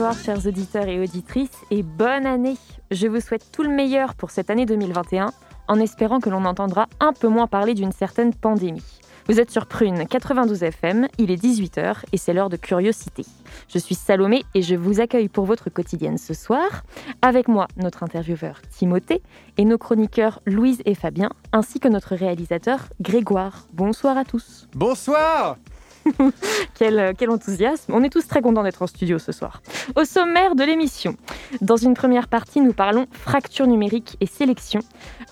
Bonsoir chers auditeurs et auditrices et bonne année. Je vous souhaite tout le meilleur pour cette année 2021 en espérant que l'on entendra un peu moins parler d'une certaine pandémie. Vous êtes sur Prune 92 FM, il est 18h et c'est l'heure de curiosité. Je suis Salomé et je vous accueille pour votre quotidienne ce soir. Avec moi, notre intervieweur Timothée et nos chroniqueurs Louise et Fabien, ainsi que notre réalisateur Grégoire. Bonsoir à tous. Bonsoir quel, quel, enthousiasme. On est tous très contents d'être en studio ce soir. Au sommaire de l'émission, dans une première partie, nous parlons fracture numérique et sélection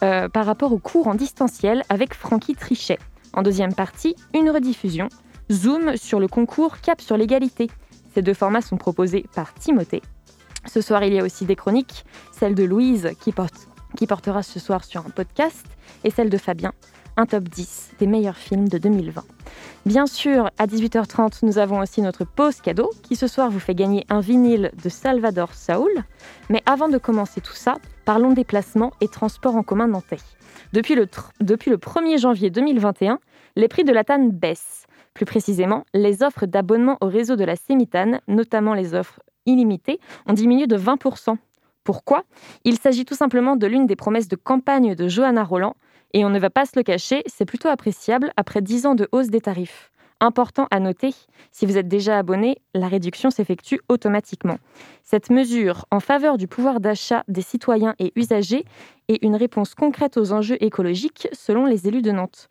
euh, par rapport au cours en distanciel avec Francky Trichet. En deuxième partie, une rediffusion, Zoom sur le concours Cap sur l'égalité. Ces deux formats sont proposés par Timothée. Ce soir, il y a aussi des chroniques, celle de Louise qui portera ce soir sur un podcast et celle de Fabien, un top 10 des meilleurs films de 2020. Bien sûr, à 18h30, nous avons aussi notre pause cadeau qui ce soir vous fait gagner un vinyle de Salvador Saul. Mais avant de commencer tout ça, parlons déplacement et transport en commun nantais. Depuis le, depuis le 1er janvier 2021, les prix de la TAN baissent. Plus précisément, les offres d'abonnement au réseau de la Sémitane, notamment les offres illimitées, ont diminué de 20%. Pourquoi? Il s'agit tout simplement de l'une des promesses de campagne de Johanna Roland, et on ne va pas se le cacher, c'est plutôt appréciable après 10 ans de hausse des tarifs. Important à noter, si vous êtes déjà abonné, la réduction s'effectue automatiquement. Cette mesure en faveur du pouvoir d'achat des citoyens et usagers est une réponse concrète aux enjeux écologiques selon les élus de Nantes,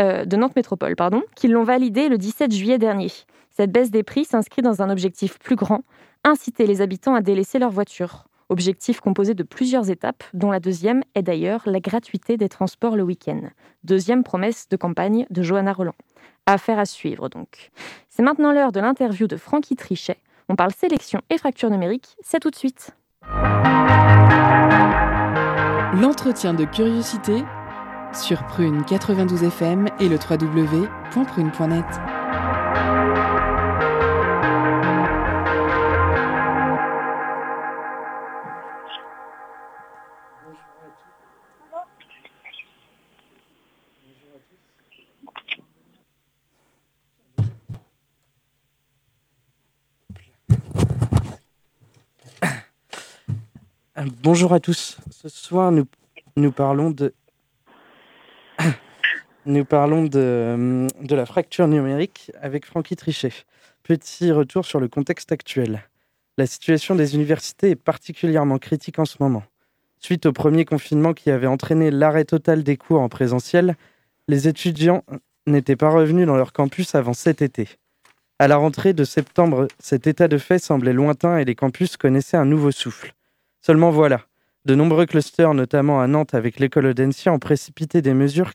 euh, de Nantes Métropole, pardon, qui l'ont validé le 17 juillet dernier. Cette baisse des prix s'inscrit dans un objectif plus grand, inciter les habitants à délaisser leur voiture. Objectif composé de plusieurs étapes, dont la deuxième est d'ailleurs la gratuité des transports le week-end. Deuxième promesse de campagne de Johanna Roland. Affaire à suivre donc. C'est maintenant l'heure de l'interview de Francky Trichet. On parle sélection et fracture numérique, c'est tout de suite. L'entretien de curiosité sur Prune 92 FM et le www.prune.net. Bonjour à tous. Ce soir, nous, parlons de de, de, la fracture numérique avec Francky Trichet. Petit retour sur le contexte actuel. La situation des universités est particulièrement critique en ce moment. Suite au premier confinement qui avait entraîné l'arrêt total des cours en présentiel, les étudiants n'étaient pas revenus dans leur campus avant cet été. À la rentrée de septembre, cet état de fait semblait lointain et les campus connaissaient un nouveau souffle. Seulement voilà, de nombreux clusters, notamment à Nantes avec l'école Audencia, ont précipité des mesures,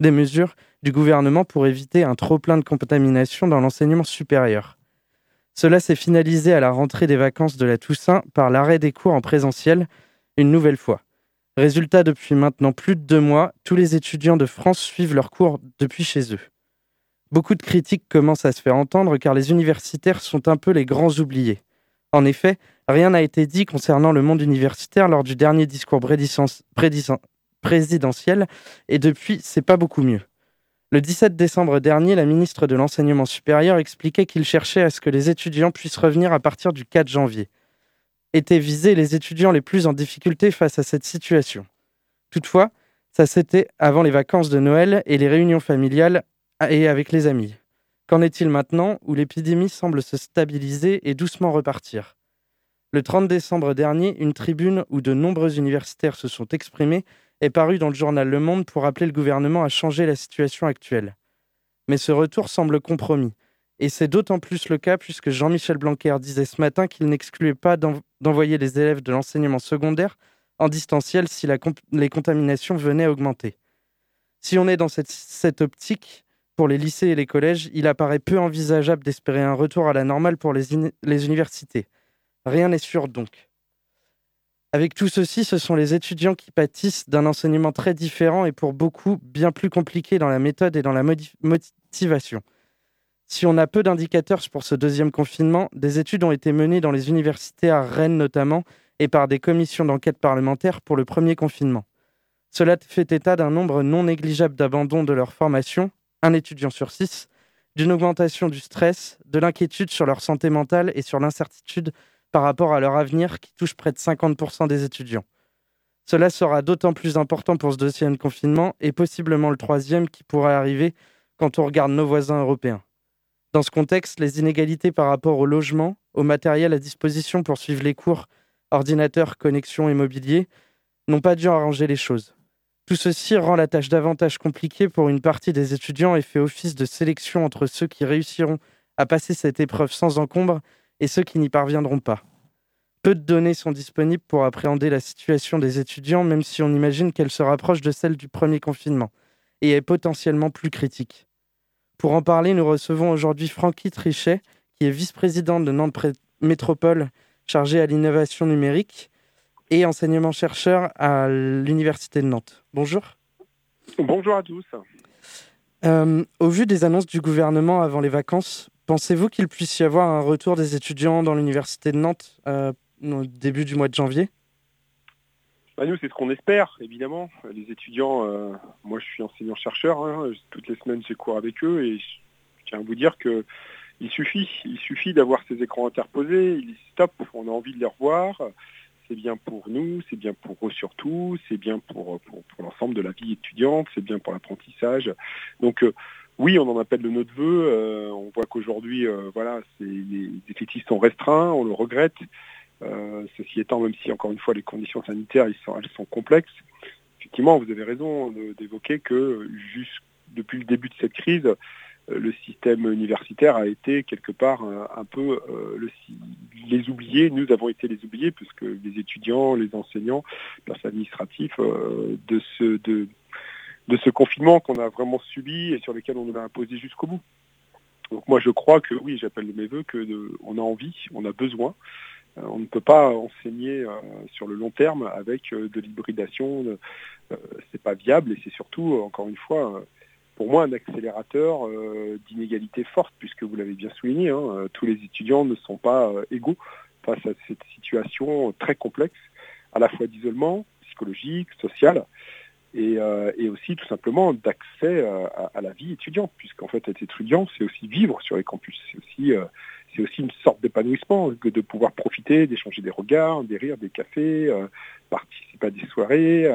des mesures du gouvernement pour éviter un trop-plein de contamination dans l'enseignement supérieur. Cela s'est finalisé à la rentrée des vacances de la Toussaint par l'arrêt des cours en présentiel une nouvelle fois. Résultat, depuis maintenant plus de deux mois, tous les étudiants de France suivent leurs cours depuis chez eux. Beaucoup de critiques commencent à se faire entendre car les universitaires sont un peu les grands oubliés. En effet, rien n'a été dit concernant le monde universitaire lors du dernier discours présidentiel, et depuis, c'est pas beaucoup mieux. Le 17 décembre dernier, la ministre de l'Enseignement supérieur expliquait qu'il cherchait à ce que les étudiants puissent revenir à partir du 4 janvier. Étaient visés les étudiants les plus en difficulté face à cette situation. Toutefois, ça c'était avant les vacances de Noël et les réunions familiales et avec les amis. Qu'en est-il maintenant où l'épidémie semble se stabiliser et doucement repartir? Le 30 décembre dernier, une tribune où de nombreux universitaires se sont exprimés est parue dans le journal Le Monde pour appeler le gouvernement à changer la situation actuelle. Mais ce retour semble compromis. Et c'est d'autant plus le cas puisque Jean-Michel Blanquer disait ce matin qu'il n'excluait pas d'envoyer les élèves de l'enseignement secondaire en distanciel si les contaminations venaient augmenter. Si on est dans cette, optique, pour les lycées et les collèges, il apparaît peu envisageable d'espérer un retour à la normale pour les universités. Rien n'est sûr donc. Avec tout ceci, ce sont les étudiants qui pâtissent d'un enseignement très différent et pour beaucoup bien plus compliqué dans la méthode et dans la motivation. Si on a peu d'indicateurs pour ce deuxième confinement, des études ont été menées dans les universités à Rennes notamment et par des commissions d'enquête parlementaires pour le premier confinement. Cela fait état d'un nombre non négligeable d'abandons de leur formation, un étudiant sur six, d'une augmentation du stress, de l'inquiétude sur leur santé mentale et sur l'incertitude par rapport à leur avenir qui touche près de 50% des étudiants. Cela sera d'autant plus important pour ce deuxième confinement et possiblement le troisième qui pourrait arriver quand on regarde nos voisins européens. Dans ce contexte, les inégalités par rapport au logement, au matériel à disposition pour suivre les cours, ordinateurs, connexions et mobilier, n'ont pas dû arranger les choses. Tout ceci rend la tâche davantage compliquée pour une partie des étudiants et fait office de sélection entre ceux qui réussiront à passer cette épreuve sans encombre et ceux qui n'y parviendront pas. Peu de données sont disponibles pour appréhender la situation des étudiants, même si on imagine qu'elle se rapproche de celle du premier confinement, et est potentiellement plus critique. Pour en parler, nous recevons aujourd'hui Francky Trichet, qui est vice-présidente de Nantes Métropole, chargée à l'innovation numérique et enseignement-chercheur à l'Université de Nantes. Bonjour. Bonjour à tous. Euh, au vu des annonces du gouvernement avant les vacances, Pensez-vous qu'il puisse y avoir un retour des étudiants dans l'université de Nantes euh, au début du mois de janvier? Bah nous, c'est ce qu'on espère, évidemment. Les étudiants, euh, moi je suis enseignant-chercheur, hein, toutes les semaines j'ai cours avec eux et je tiens à vous dire que il suffit, il suffit d'avoir ces écrans interposés, il stop, on a envie de les revoir, c'est bien pour nous, c'est bien pour eux surtout, c'est bien pour, pour, l'ensemble de la vie étudiante, c'est bien pour l'apprentissage. Donc euh, oui, on en appelle de notre vœu. Euh, on voit qu'aujourd'hui, euh, voilà, les effectifs sont restreints, on le regrette. Euh, ceci étant, même si encore une fois les conditions sanitaires elles sont complexes, effectivement, vous avez raison d'évoquer que depuis le début de cette crise, le système universitaire a été quelque part un, peu les oubliés. Nous avons été les oubliés puisque les étudiants, les enseignants, les administratifs de ce de de ce confinement qu'on a vraiment subi et sur lequel on nous a imposé jusqu'au bout. Donc moi je crois que oui, j'appelle de mes voeux que on a envie, on a besoin. Euh, on ne peut pas enseigner euh, sur le long terme avec euh, de l'hybridation. c'est pas viable et c'est surtout, encore une fois, pour moi un accélérateur d'inégalité forte, puisque vous l'avez bien souligné, hein, tous les étudiants ne sont pas égaux face à cette situation très complexe, à la fois d'isolement psychologique, social, euh, et, aussi tout simplement d'accès euh, à, la vie étudiante, puisqu'en fait être étudiant, c'est aussi vivre sur les campus, c'est aussi, euh, c'est aussi une sorte d'épanouissement, que de pouvoir profiter, d'échanger des regards, des rires, des cafés, participer à des soirées,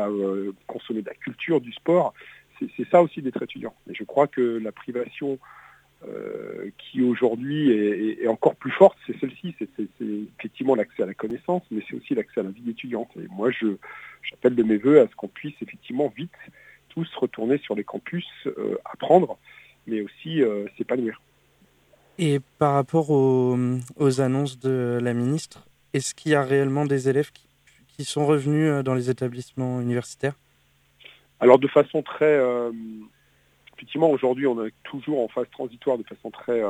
consommer de la culture, du sport. C'est ça aussi d'être étudiant. Et je crois que la privation qui aujourd'hui est, encore plus forte, c'est celle-ci, c'est effectivement l'accès à la connaissance, mais c'est aussi l'accès à la vie étudiante. Et moi, je, j'appelle de mes voeux à ce qu'on puisse effectivement vite tous retourner sur les campus, euh, apprendre, mais aussi euh, s'épanouir. Et par rapport aux, annonces de la ministre, est-ce qu'il y a réellement des élèves qui, sont revenus euh, dans les établissements universitaires? Alors de façon très... effectivement, aujourd'hui, on est toujours en phase transitoire de façon très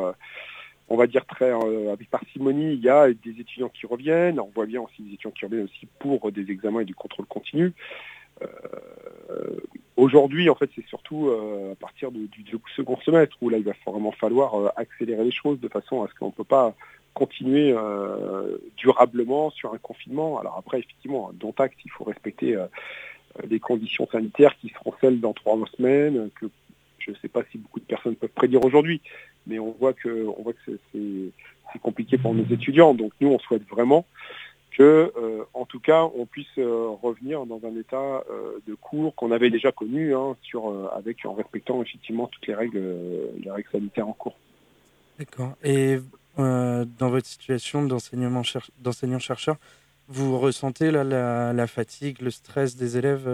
on va dire très euh, avec parcimonie, il y a des étudiants qui reviennent, on voit bien aussi des étudiants qui reviennent aussi pour des examens et du contrôle continu. Euh, aujourd'hui, en fait, c'est surtout euh, à partir du, second semestre où là, il va vraiment falloir accélérer les choses de façon à ce qu'on ne peut pas continuer durablement sur un confinement. Alors après, effectivement, dont acte, il faut respecter les conditions sanitaires qui seront celles dans trois semaines, que je ne sais pas si beaucoup de personnes peuvent prédire aujourd'hui, mais on voit que, c'est compliqué pour nos étudiants. Donc nous, on souhaite vraiment que, euh, en tout cas, on puisse euh, revenir dans un état euh, de cours qu'on avait déjà connu, hein, avec en respectant effectivement toutes les règles, les règles sanitaires en cours. D'accord. Et dans votre situation d'enseignant-chercheur, vous ressentez la, la, fatigue, le stress des élèves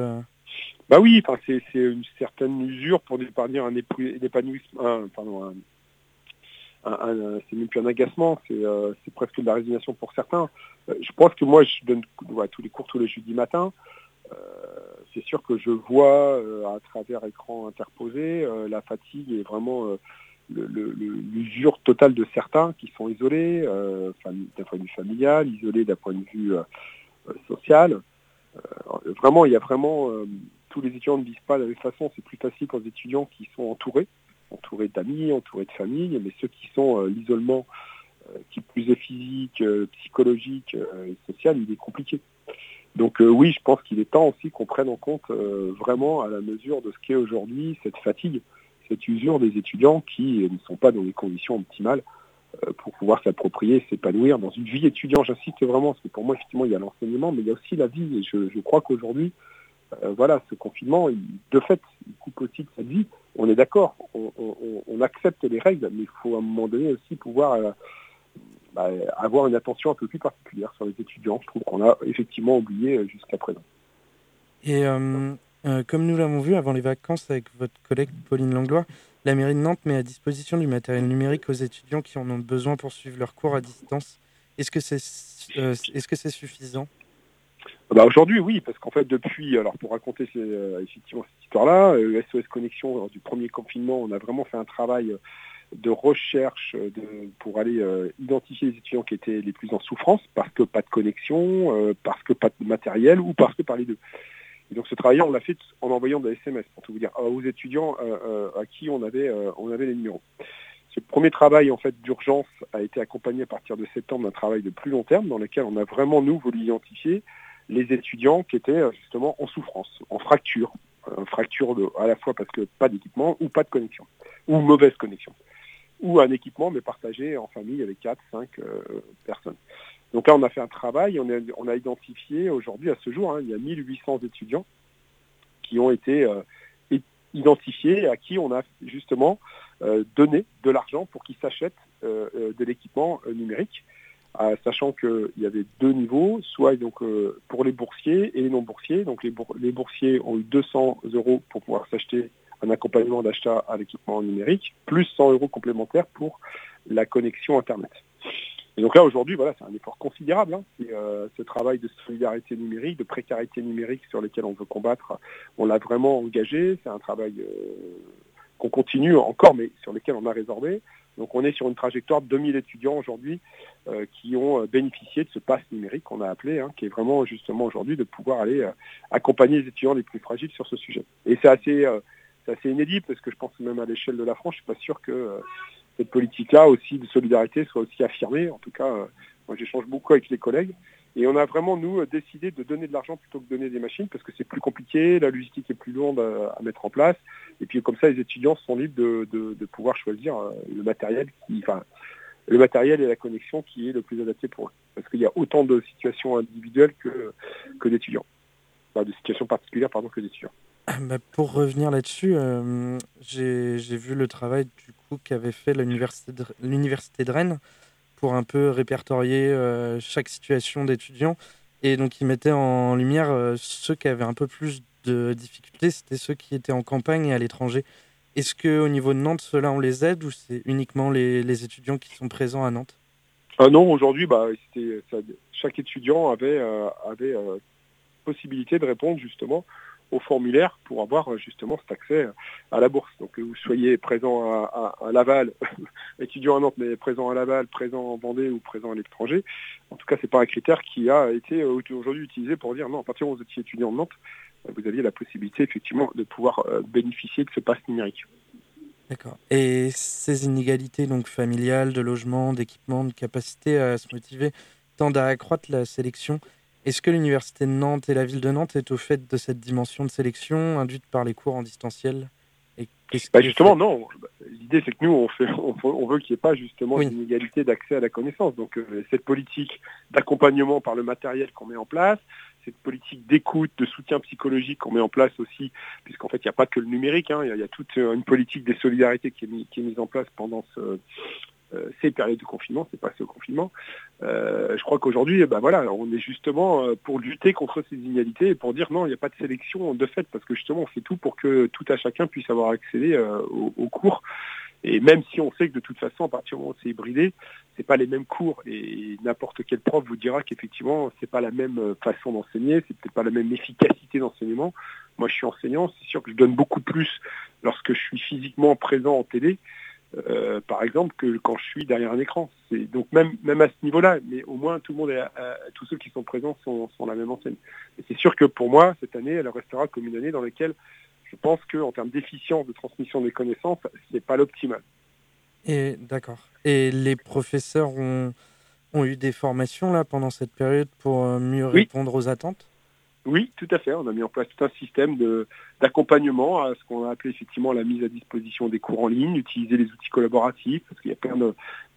Bah oui, c'est une certaine usure pour dire un épanouissement, pardon, c'est même plus un agacement, euh, c'est presque de la résignation pour certains. Euh, je pense que moi, je donne tous les cours tous les jeudis matin. Euh, c'est sûr que je vois à travers écran interposé la fatigue est vraiment l'usure totale de certains qui sont isolés d'un point de vue familial, isolés d'un point de vue social. Vraiment, il y a vraiment tous les étudiants ne vivent pas de la même façon. C'est plus facile quand les étudiants qui sont entourés, entourés d'amis, entourés de famille, mais ceux qui sont l'isolement qui plus est physique, psychologique et social, il est compliqué. Donc euh, oui, je pense qu'il est temps aussi qu'on prenne en compte euh, vraiment à la mesure de ce qu'est aujourd'hui cette fatigue, cette usure des étudiants qui ne sont pas dans les conditions optimales euh, pour pouvoir s'approprier, s'épanouir dans une vie étudiante. J'insiste vraiment, parce que pour moi, effectivement, il y a l'enseignement, mais il y a aussi la vie. Et je, crois qu'aujourd'hui, voilà, ce confinement, de fait, il coupe aussi de cette vie. On est d'accord, on, accepte les règles, mais il faut à un moment donné aussi pouvoir bah, avoir une attention un peu plus particulière sur les étudiants. Je trouve qu'on a effectivement oublié euh, jusqu'à présent. Et euh, euh, comme nous l'avons vu avant les vacances avec votre collègue Pauline Langlois, la mairie de Nantes met à disposition du matériel numérique aux étudiants qui en ont besoin pour suivre leurs cours à distance. Est-ce que c'est c'est suffisant? Bah aujourd'hui, oui, parce qu'en fait, depuis, alors pour raconter effectivement cette histoire-là, SOS Connexion, lors du premier confinement, on a vraiment fait un travail de recherche pour aller euh, identifier les étudiants qui étaient les plus en souffrance parce que pas de connexion, euh, parce que pas de matériel ou parce que par les deux. Et donc ce travail, on l'a fait en envoyant des SMS, pour tout vous dire, aux étudiants euh, à qui on avait, on avait les numéros. Ce premier travail en fait d'urgence a été accompagné à partir de septembre d'un travail de plus long terme dans lequel on a vraiment nous voulu identifier les étudiants qui étaient justement en souffrance, en fracture, fracture à la fois parce que pas d'équipement ou pas de connexion, ou mauvaise connexion ou un équipement, mais partagé en famille avec 4, 5 euh, personnes. Donc là, on a fait un travail, on a, on a identifié aujourd'hui, à ce jour, hein, il y a 1800 étudiants qui ont été euh, identifiés, à qui on a justement euh, donné de l'argent pour qu'ils s'achètent de l'équipement numérique, sachant qu'il y avait deux niveaux, soit donc pour les boursiers et les non-boursiers. Donc les, les boursiers ont eu 200 euros pour pouvoir s'acheter un accompagnement d'achat à l'équipement numérique, plus 100 euros complémentaires pour la connexion Internet. Et donc là, aujourd'hui, voilà, c'est un effort considérable. Hein. Euh, ce travail de solidarité numérique, de précarité numérique sur lequel on veut combattre, on l'a vraiment engagé. C'est un travail euh, qu'on continue encore, mais sur lequel on a résorbé. Donc on est sur une trajectoire de 2000 étudiants aujourd'hui euh, qui ont bénéficié de ce pass numérique qu'on a appelé, hein, qui est vraiment justement aujourd'hui de pouvoir aller accompagner les étudiants les plus fragiles sur ce sujet. Et c'est assez c'est assez inédit parce que je pense même à l'échelle de la France, je suis pas sûr que euh, cette politique-là aussi de solidarité soit aussi affirmée. En tout cas, euh, moi j'échange beaucoup avec les collègues. Et on a vraiment, nous, euh, décidé de donner de l'argent plutôt que de donner des machines parce que c'est plus compliqué, la logistique est plus longue à, mettre en place. Et puis comme ça, les étudiants sont libres de, pouvoir choisir le matériel qui, enfin, le matériel et la connexion qui est le plus adapté pour eux. Parce qu'il y a autant de situations individuelles que, que d'étudiants. Enfin, de situations particulières, pardon, que d'étudiants. Bah, pour revenir là-dessus, euh, j'ai vu le travail du coup qu'avait fait l'université de, Rennes pour un peu répertorier euh, chaque situation d'étudiants. Et donc, ils mettaient en lumière euh, ceux qui avaient un peu plus de difficultés, c'était ceux qui étaient en campagne et à l'étranger. Est-ce qu'au niveau de Nantes, ceux-là, on les aide ou c'est uniquement les, étudiants qui sont présents à Nantes? Ah Non, aujourd'hui, bah, chaque étudiant avait, avait possibilité de répondre justement au formulaire pour avoir euh, justement cet accès à la bourse. Donc que vous soyez présent à, Laval, étudiant à Nantes, mais présent à Laval, présent en Vendée ou présent à l'étranger, en tout cas c'est pas un critère qui a été euh, aujourd'hui utilisé pour dire non, à partir où vous étiez étudiant en Nantes, euh, vous aviez la possibilité effectivement de pouvoir bénéficier de ce pass numérique. D'accord. Et ces inégalités donc familiales, de logement, d'équipement, de capacité à se motiver tendent à accroître la sélection est-ce que l'Université de Nantes et la ville de Nantes est au fait de cette dimension de sélection induite par les cours en distanciel et bah Justement, non. L'idée, c'est que nous, on, fait, on, veut qu'il n'y ait pas justement une inégalité d'accès à la connaissance. Donc, euh, cette politique d'accompagnement par le matériel qu'on met en place, cette politique d'écoute, de soutien psychologique qu'on met en place aussi, puisqu'en fait, il n'y a pas que le numérique, hein, il, y a, toute une politique des solidarités qui est, qui est mise en place pendant ce, ces périodes de confinement, c'est pas ce confinement. Euh, je crois qu'aujourd'hui, ben voilà, on est justement euh, pour lutter contre ces inégalités et pour dire non, il n'y a pas de sélection de fait, parce que justement, on fait tout pour que tout à chacun puisse avoir accès aux, cours Et même si on sait que de toute façon, à partir du moment où c'est hybridé, c'est pas les mêmes cours et n'importe quel prof vous dira qu'effectivement c'est pas la même euh, façon d'enseigner, c'est peut-être pas la même efficacité d'enseignement. Moi, je suis enseignant, c'est sûr que je donne beaucoup plus lorsque je suis physiquement présent en télé, euh, par exemple, que quand je suis derrière un écran. Donc même même à ce niveau-là, mais au moins tout le monde, est, tous ceux qui sont présents sont, sont la même enseigne. Et c'est sûr que pour moi, cette année, elle restera comme une année dans laquelle je pense qu'en termes d'efficience de transmission des connaissances, c'est pas l'optimal. Et d'accord. Et les professeurs ont, ont eu des formations là pendant cette période pour euh, mieux répondre aux attentes? Oui, tout à fait. On a mis en place tout un système d'accompagnement à ce qu'on a appelé effectivement la mise à disposition des cours en ligne, utiliser les outils collaboratifs, parce qu'il y a plein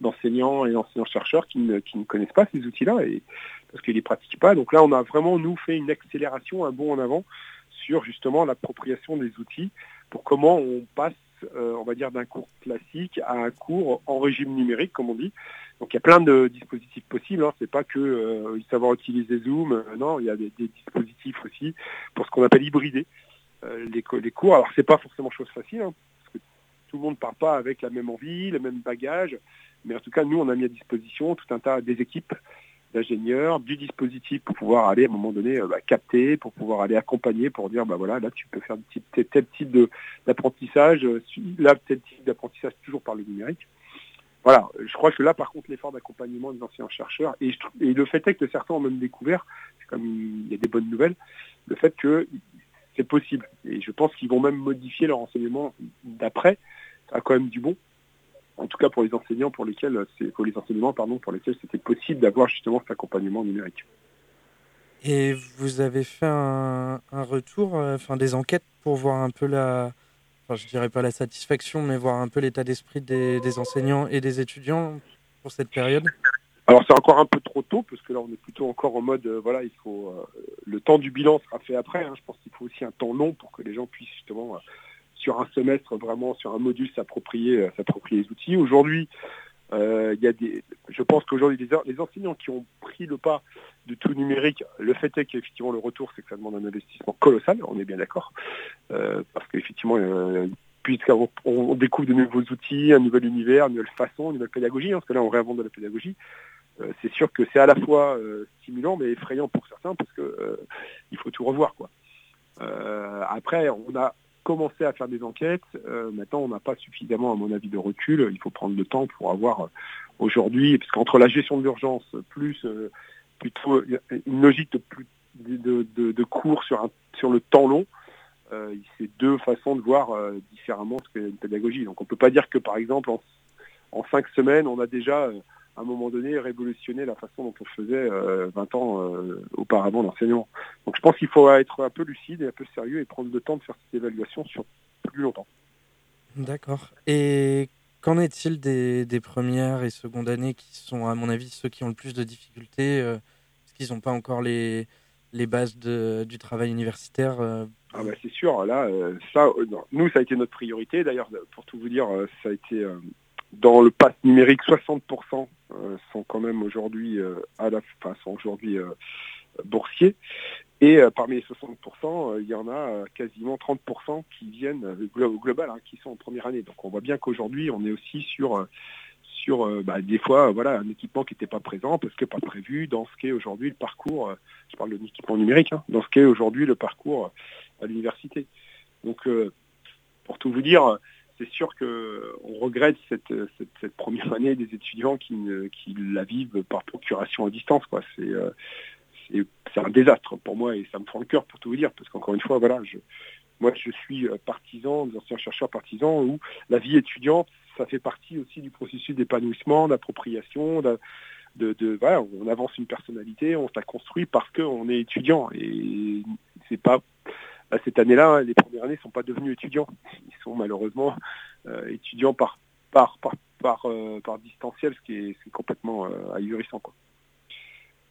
d'enseignants et d'enseignants-chercheurs qui ne, qui ne connaissent pas ces outils-là et parce qu'ils ne les pratiquent pas. Donc là, on a vraiment, nous, fait une accélération, un bond en avant sur justement l'appropriation des outils pour comment on passe, on va dire, d'un cours classique à un cours en régime numérique, comme on dit. Donc il y a plein de dispositifs possibles. Hein. C'est pas que euh, savoir utiliser Zoom. Euh, non, il y a des, dispositifs aussi pour ce qu'on appelle hybrider les, les, cours. Alors c'est pas forcément chose facile, hein, parce que tout le monde part pas avec la même envie, le même bagage. Mais en tout cas, nous, on a mis à disposition tout un tas des équipes du dispositif pour pouvoir aller à un moment donné euh, bah, capter, pour pouvoir aller accompagner, pour dire bah voilà, là tu peux faire tel, tel type d'apprentissage, euh, là tel type d'apprentissage toujours par le numérique. Voilà, je crois que là par contre l'effort d'accompagnement des anciens chercheurs, et, le fait est que certains ont même découvert, comme il y a des bonnes nouvelles, le fait que c'est possible. Et je pense qu'ils vont même modifier leur enseignement d'après. Ça a quand même du bon en tout cas pour les enseignants pour lesquels c'est pour les enseignements pardon pour lesquels c'était possible d'avoir justement cet accompagnement numérique. Et vous avez fait un, retour, euh, enfin des enquêtes pour voir un peu la, enfin, je dirais pas la satisfaction, mais voir un peu l'état d'esprit des, enseignants et des étudiants pour cette période? Alors c'est encore un peu trop tôt parce que là on est plutôt encore en mode euh, voilà il faut euh, le temps du bilan sera fait après. Hein. Je pense qu'il faut aussi un temps long pour que les gens puissent justement sur un semestre vraiment sur un module s'approprier euh, s'approprier les outils. Aujourd'hui, euh, il y a des, je pense qu'aujourd'hui les, enseignants qui ont pris le pas de tout numérique, le fait est qu'effectivement le retour c'est que ça demande un investissement colossal, on est bien d'accord, euh, parce qu'effectivement puisqu'on on découvre de nouveaux outils, un nouvel univers, une nouvelle façon, une nouvelle pédagogie, hein, parce que là on réinvente de la pédagogie. c'est sûr que c'est à la fois stimulant mais effrayant pour certains parce que il faut tout revoir quoi. après, on a commencé à faire des enquêtes. Euh, maintenant, on n'a pas suffisamment, à mon avis, de recul. Il faut prendre le temps pour avoir euh, aujourd'hui, parce qu'entre la gestion de l'urgence plus euh, une logique de, de, cours sur, un, sur le temps long, c'est deux façons de voir différemment ce qu'est une pédagogie. Donc on ne peut pas dire que par exemple en, en cinq semaines, on a déjà à un moment donné révolutionner la façon dont on faisait 20 euh, ans euh, auparavant l'enseignement. Donc je pense qu'il faut être un peu lucide et un peu sérieux et prendre le temps de faire cette évaluation sur plus longtemps. D'accord. Et qu'en est-il des, premières et secondes années qui sont, à mon avis, ceux qui ont le plus de difficultés euh, Parce qu'ils n'ont pas encore les, les bases du travail universitaire ah bah c'est sûr, là, ça, nous, ça a été notre priorité. D'ailleurs, pour tout vous dire, ça a été dans le pass numérique, 60% euh, sont quand même aujourd'hui euh, à la fin, sont aujourd'hui euh, boursiers. Et parmi les 60%, il y en a quasiment 30% qui viennent au global, hein, qui sont en première année. Donc on voit bien qu'aujourd'hui, on est aussi sur sur bah, des fois voilà un équipement qui n'était pas présent parce que pas prévu dans ce qu'est aujourd'hui le parcours. je parle de l'équipement numérique, hein, dans ce qu'est aujourd'hui le parcours à l'université. Donc pour tout vous dire, c'est sûr qu'on regrette cette, première année des étudiants qui, la vivent par procuration à distance. Euh, c'est, un désastre pour moi et ça me fend le cœur pour tout vous dire, parce qu'encore une fois, voilà, moi je suis euh, partisan, des anciens chercheurs partisans, où la vie étudiante, ça fait partie aussi du processus d'épanouissement, d'appropriation, de, on avance une personnalité, on la construit parce qu'on est étudiant et c'est pas bah, cette année-là, les premières années ne sont pas devenus étudiants. Ils sont malheureusement euh, étudiants par, par, par, par, euh, distanciel, ce qui est, complètement euh, ahurissant. Quoi.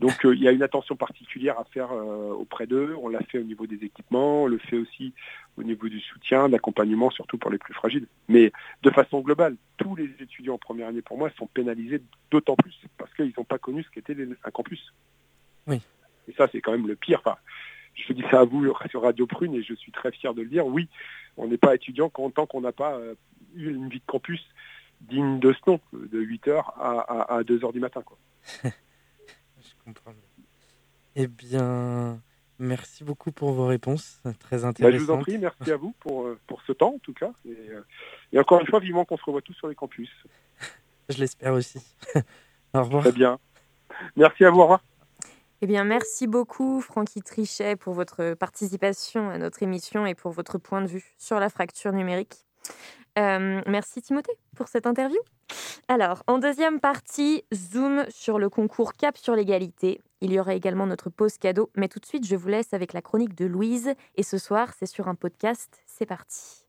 Donc il y a une attention particulière à faire auprès d'eux. On l'a fait au niveau des équipements, on le fait aussi au niveau du soutien, de l'accompagnement, surtout pour les plus fragiles. Mais de façon globale, tous les étudiants en première année, pour moi, sont pénalisés d'autant plus parce qu'ils n'ont pas connu ce qu'était un campus. Oui. Et ça, c'est quand même le pire. Enfin, je dis ça à vous sur Radio Prune et je suis très fier de le dire. Oui, on n'est pas étudiant tant qu'on n'a pas euh, une vie de campus digne de ce nom, de 8h à, 2h du matin. Quoi. Je comprends. Eh bien, merci beaucoup pour vos réponses, très intéressantes. Bah, je vous en prie, merci à vous pour, euh, pour ce temps en tout cas. Et, euh, et encore une fois, vivement qu'on se revoit tous sur les campus. je l'espère aussi. au revoir. Très bien. Merci à vous, au revoir. Eh bien, merci beaucoup, Francky Trichet, pour votre participation à notre émission et pour votre point de vue sur la fracture numérique. Euh, merci Timothée pour cette interview. Alors, en deuxième partie, zoom sur le concours Cap sur l'égalité. Il y aura également notre pause cadeau, mais tout de suite, je vous laisse avec la chronique de Louise. Et ce soir, c'est sur un podcast. C'est parti.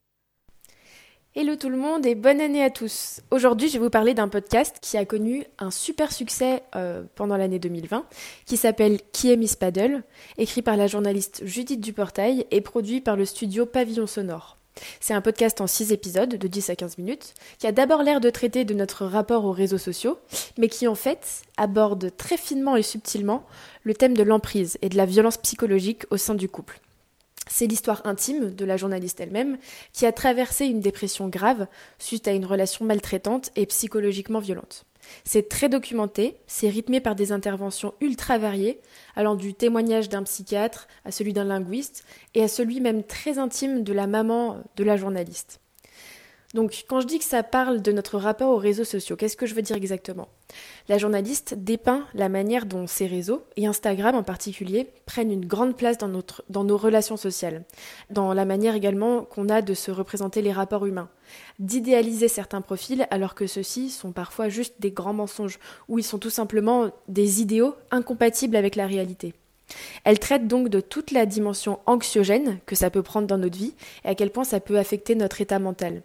Hello tout le monde et bonne année à tous. Aujourd'hui, je vais vous parler d'un podcast qui a connu un super succès euh, pendant l'année 2020, qui s'appelle Qui est Miss Paddle, écrit par la journaliste Judith Duportail et produit par le studio Pavillon Sonore. C'est un podcast en 6 épisodes de 10 à 15 minutes qui a d'abord l'air de traiter de notre rapport aux réseaux sociaux, mais qui en fait aborde très finement et subtilement le thème de l'emprise et de la violence psychologique au sein du couple. C'est l'histoire intime de la journaliste elle-même qui a traversé une dépression grave suite à une relation maltraitante et psychologiquement violente. C'est très documenté, c'est rythmé par des interventions ultra variées, allant du témoignage d'un psychiatre à celui d'un linguiste et à celui même très intime de la maman de la journaliste. Donc quand je dis que ça parle de notre rapport aux réseaux sociaux, qu'est-ce que je veux dire exactement? La journaliste dépeint la manière dont ces réseaux, et Instagram en particulier, prennent une grande place dans, nos relations sociales, dans la manière également qu'on a de se représenter les rapports humains, d'idéaliser certains profils alors que ceux-ci sont parfois juste des grands mensonges, ou ils sont tout simplement des idéaux incompatibles avec la réalité. Elle traite donc de toute la dimension anxiogène que ça peut prendre dans notre vie et à quel point ça peut affecter notre état mental.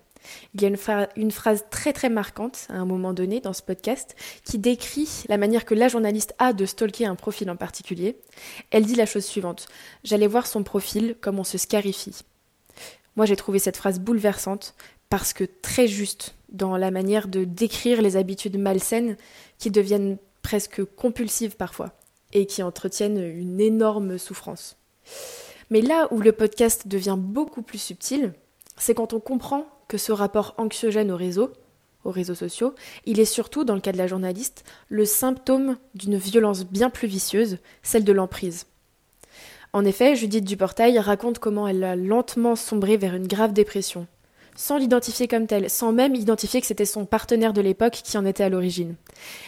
Il y a une, phrase très très marquante à un moment donné dans ce podcast qui décrit la manière que la journaliste a de stalker un profil en particulier. Elle dit la chose suivante J'allais voir son profil comme on se scarifie. Moi j'ai trouvé cette phrase bouleversante parce que très juste dans la manière de décrire les habitudes malsaines qui deviennent presque compulsives parfois et qui entretiennent une énorme souffrance. Mais là où le podcast devient beaucoup plus subtil, c'est quand on comprend que ce rapport anxiogène au réseau, aux réseaux sociaux, il est surtout, dans le cas de la journaliste, le symptôme d'une violence bien plus vicieuse, celle de l'emprise. En effet, Judith Duportail raconte comment elle a lentement sombré vers une grave dépression, sans l'identifier comme telle, sans même identifier que c'était son partenaire de l'époque qui en était à l'origine.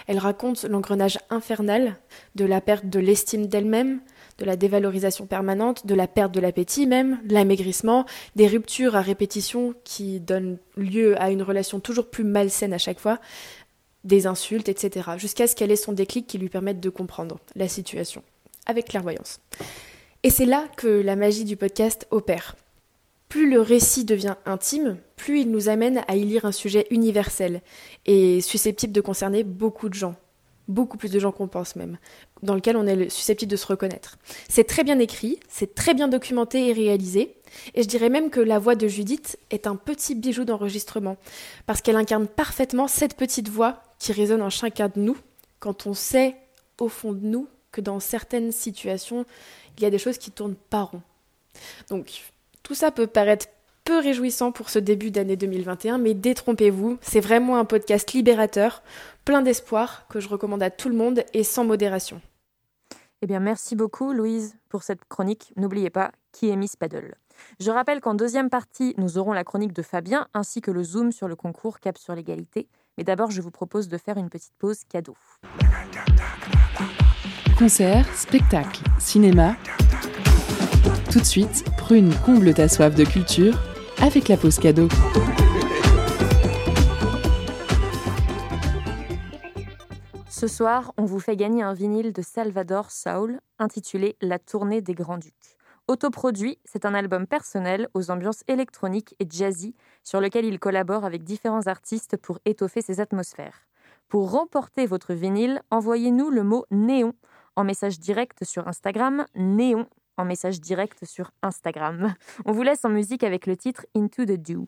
Elle raconte l'engrenage infernal de la perte de l'estime d'elle-même, de la dévalorisation permanente, de la perte de l'appétit même, de l'amaigrissement, des ruptures à répétition qui donnent lieu à une relation toujours plus malsaine à chaque fois, des insultes, etc., jusqu'à ce qu'elle ait son déclic qui lui permette de comprendre la situation, avec clairvoyance. Et c'est là que la magie du podcast opère. Plus le récit devient intime, plus il nous amène à y lire un sujet universel et susceptible de concerner beaucoup de gens, beaucoup plus de gens qu'on pense même, dans lequel on est susceptible de se reconnaître. C'est très bien écrit, c'est très bien documenté et réalisé, et je dirais même que la voix de Judith est un petit bijou d'enregistrement, parce qu'elle incarne parfaitement cette petite voix qui résonne en chacun de nous, quand on sait au fond de nous que dans certaines situations, il y a des choses qui tournent pas rond. Donc tout ça peut paraître peu réjouissant pour ce début d'année 2021, mais détrompez-vous, c'est vraiment un podcast libérateur, plein d'espoir, que je recommande à tout le monde et sans modération. Eh bien, merci beaucoup, Louise, pour cette chronique. N'oubliez pas qui est Miss Paddle. Je rappelle qu'en deuxième partie, nous aurons la chronique de Fabien ainsi que le zoom sur le concours Cap sur l'égalité. Mais d'abord, je vous propose de faire une petite pause cadeau. Concert, spectacle, cinéma. Tout de suite, prune, comble ta soif de culture avec la pause cadeau. Ce soir, on vous fait gagner un vinyle de Salvador Saul intitulé La tournée des Grands-Ducs. Autoproduit, c'est un album personnel aux ambiances électroniques et jazzy sur lequel il collabore avec différents artistes pour étoffer ses atmosphères. Pour remporter votre vinyle, envoyez-nous le mot néon en message direct sur Instagram, néon en message direct sur Instagram. On vous laisse en musique avec le titre Into the Dew.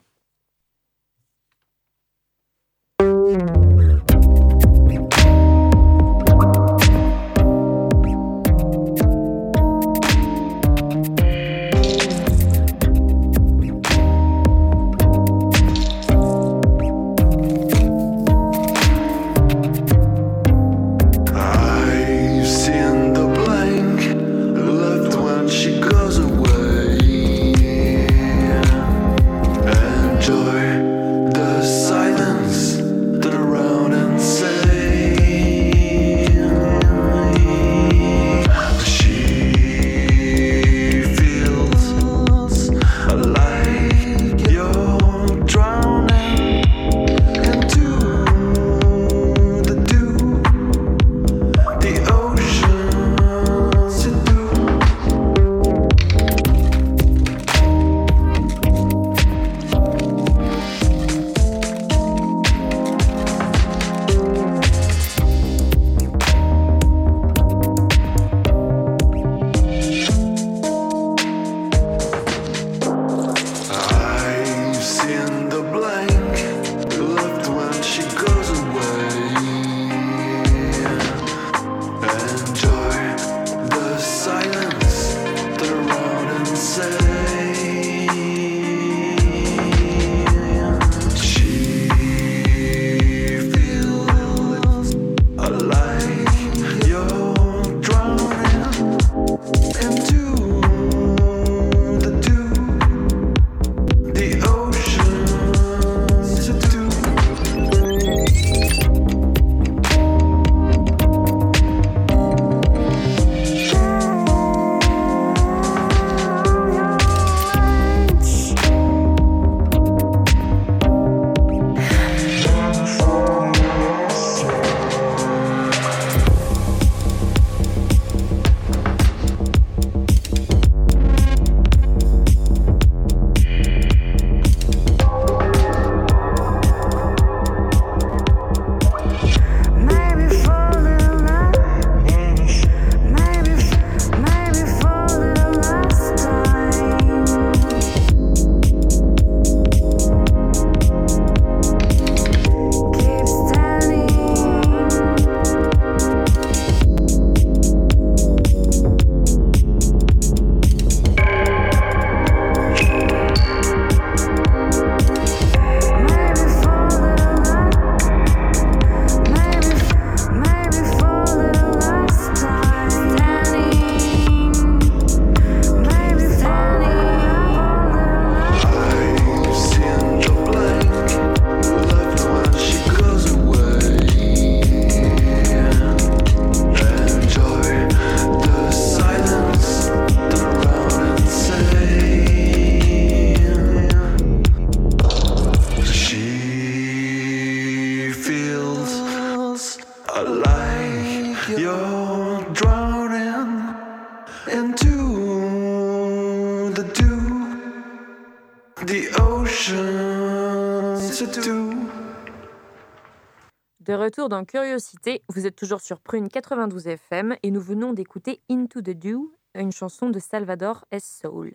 Dans Curiosité, vous êtes toujours sur Prune 92 FM et nous venons d'écouter Into the Dew, une chanson de Salvador S. Soul.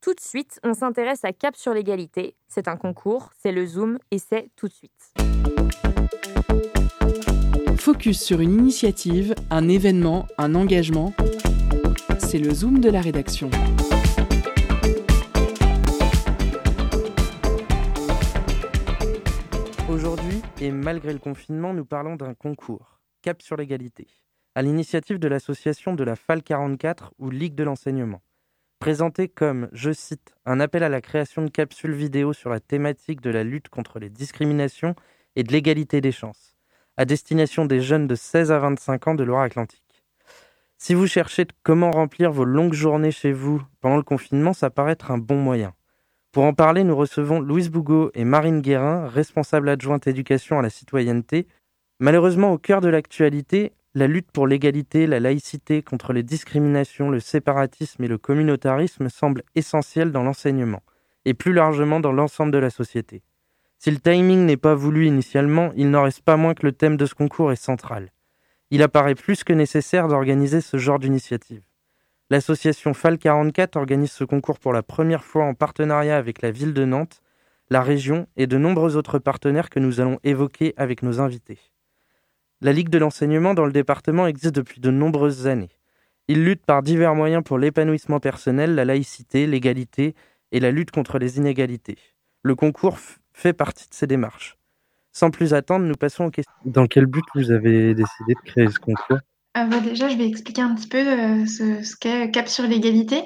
Tout de suite, on s'intéresse à Cap sur l'égalité. C'est un concours, c'est le Zoom et c'est tout de suite. Focus sur une initiative, un événement, un engagement. C'est le Zoom de la rédaction. Et malgré le confinement, nous parlons d'un concours, Cap sur l'égalité, à l'initiative de l'association de la FAL 44 ou Ligue de l'enseignement. Présenté comme, je cite, un appel à la création de capsules vidéo sur la thématique de la lutte contre les discriminations et de l'égalité des chances, à destination des jeunes de 16 à 25 ans de Loire-Atlantique. Si vous cherchez comment remplir vos longues journées chez vous pendant le confinement, ça paraît être un bon moyen. Pour en parler, nous recevons Louise Bougot et Marine Guérin, responsables adjointes éducation à la citoyenneté. Malheureusement, au cœur de l'actualité, la lutte pour l'égalité, la laïcité contre les discriminations, le séparatisme et le communautarisme semble essentielle dans l'enseignement, et plus largement dans l'ensemble de la société. Si le timing n'est pas voulu initialement, il n'en reste pas moins que le thème de ce concours est central. Il apparaît plus que nécessaire d'organiser ce genre d'initiative. L'association FAL 44 organise ce concours pour la première fois en partenariat avec la ville de Nantes, la région et de nombreux autres partenaires que nous allons évoquer avec nos invités. La Ligue de l'enseignement dans le département existe depuis de nombreuses années. Il lutte par divers moyens pour l'épanouissement personnel, la laïcité, l'égalité et la lutte contre les inégalités. Le concours fait partie de ces démarches. Sans plus attendre, nous passons aux questions. Dans quel but vous avez décidé de créer ce concours? Euh, bah, déjà, je vais expliquer un petit peu euh, ce, qu'est Cap sur l'égalité.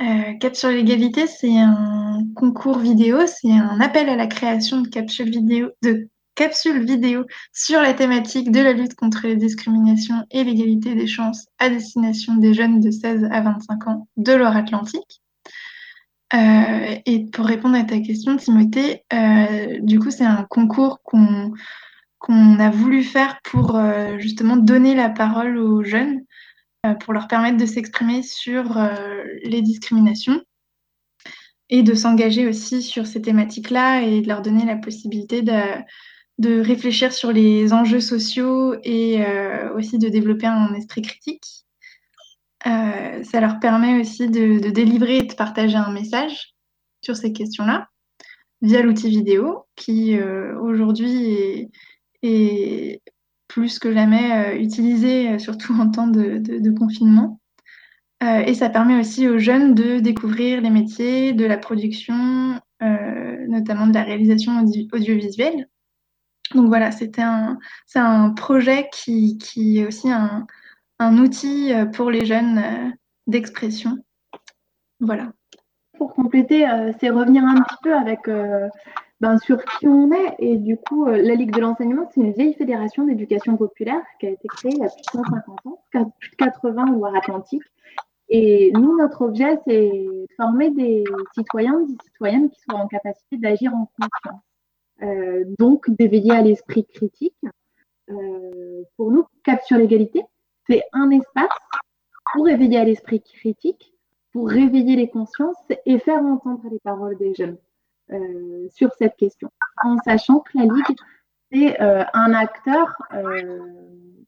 Euh, Cap sur l'égalité, c'est un concours vidéo, c'est un appel à la création de capsules vidéo, sur la thématique de la lutte contre les discriminations et l'égalité des chances à destination des jeunes de 16 à 25 ans de Loire-Atlantique. et pour répondre à ta question, Timothée, du coup, c'est un concours qu'on qu'on a voulu faire pour euh, justement donner la parole aux jeunes, euh, pour leur permettre de s'exprimer sur euh, les discriminations et de s'engager aussi sur ces thématiques-là et de leur donner la possibilité de, réfléchir sur les enjeux sociaux et aussi de développer un esprit critique. ça leur permet aussi de, de, délivrer et de partager un message sur ces questions-là via l'outil vidéo qui aujourd'hui est et plus que jamais euh, utilisé, euh, surtout en temps de, confinement. Euh, et ça permet aussi aux jeunes de découvrir les métiers de la production, notamment de la réalisation audiovisuelle. Donc voilà, c'était un, c'est un projet qui, qui est aussi un, un, outil pour les jeunes d'expression. Voilà. Pour compléter, c'est revenir un petit peu avec ben, sur qui on est. Et du coup, euh, la Ligue de l'enseignement, c'est une vieille fédération d'éducation populaire qui a été créée il y a plus de 150 ans, plus de 80 au Loire-Atlantique. Et nous, notre objet, c'est former des citoyens, des citoyennes qui soient en capacité d'agir en conscience. Euh, donc, d'éveiller à l'esprit critique. Euh, pour nous, Cap sur l'égalité, c'est un espace pour éveiller à l'esprit critique, pour réveiller les consciences et faire entendre les paroles des jeunes. Euh, sur cette question, en sachant que la Ligue, c'est euh, un acteur euh,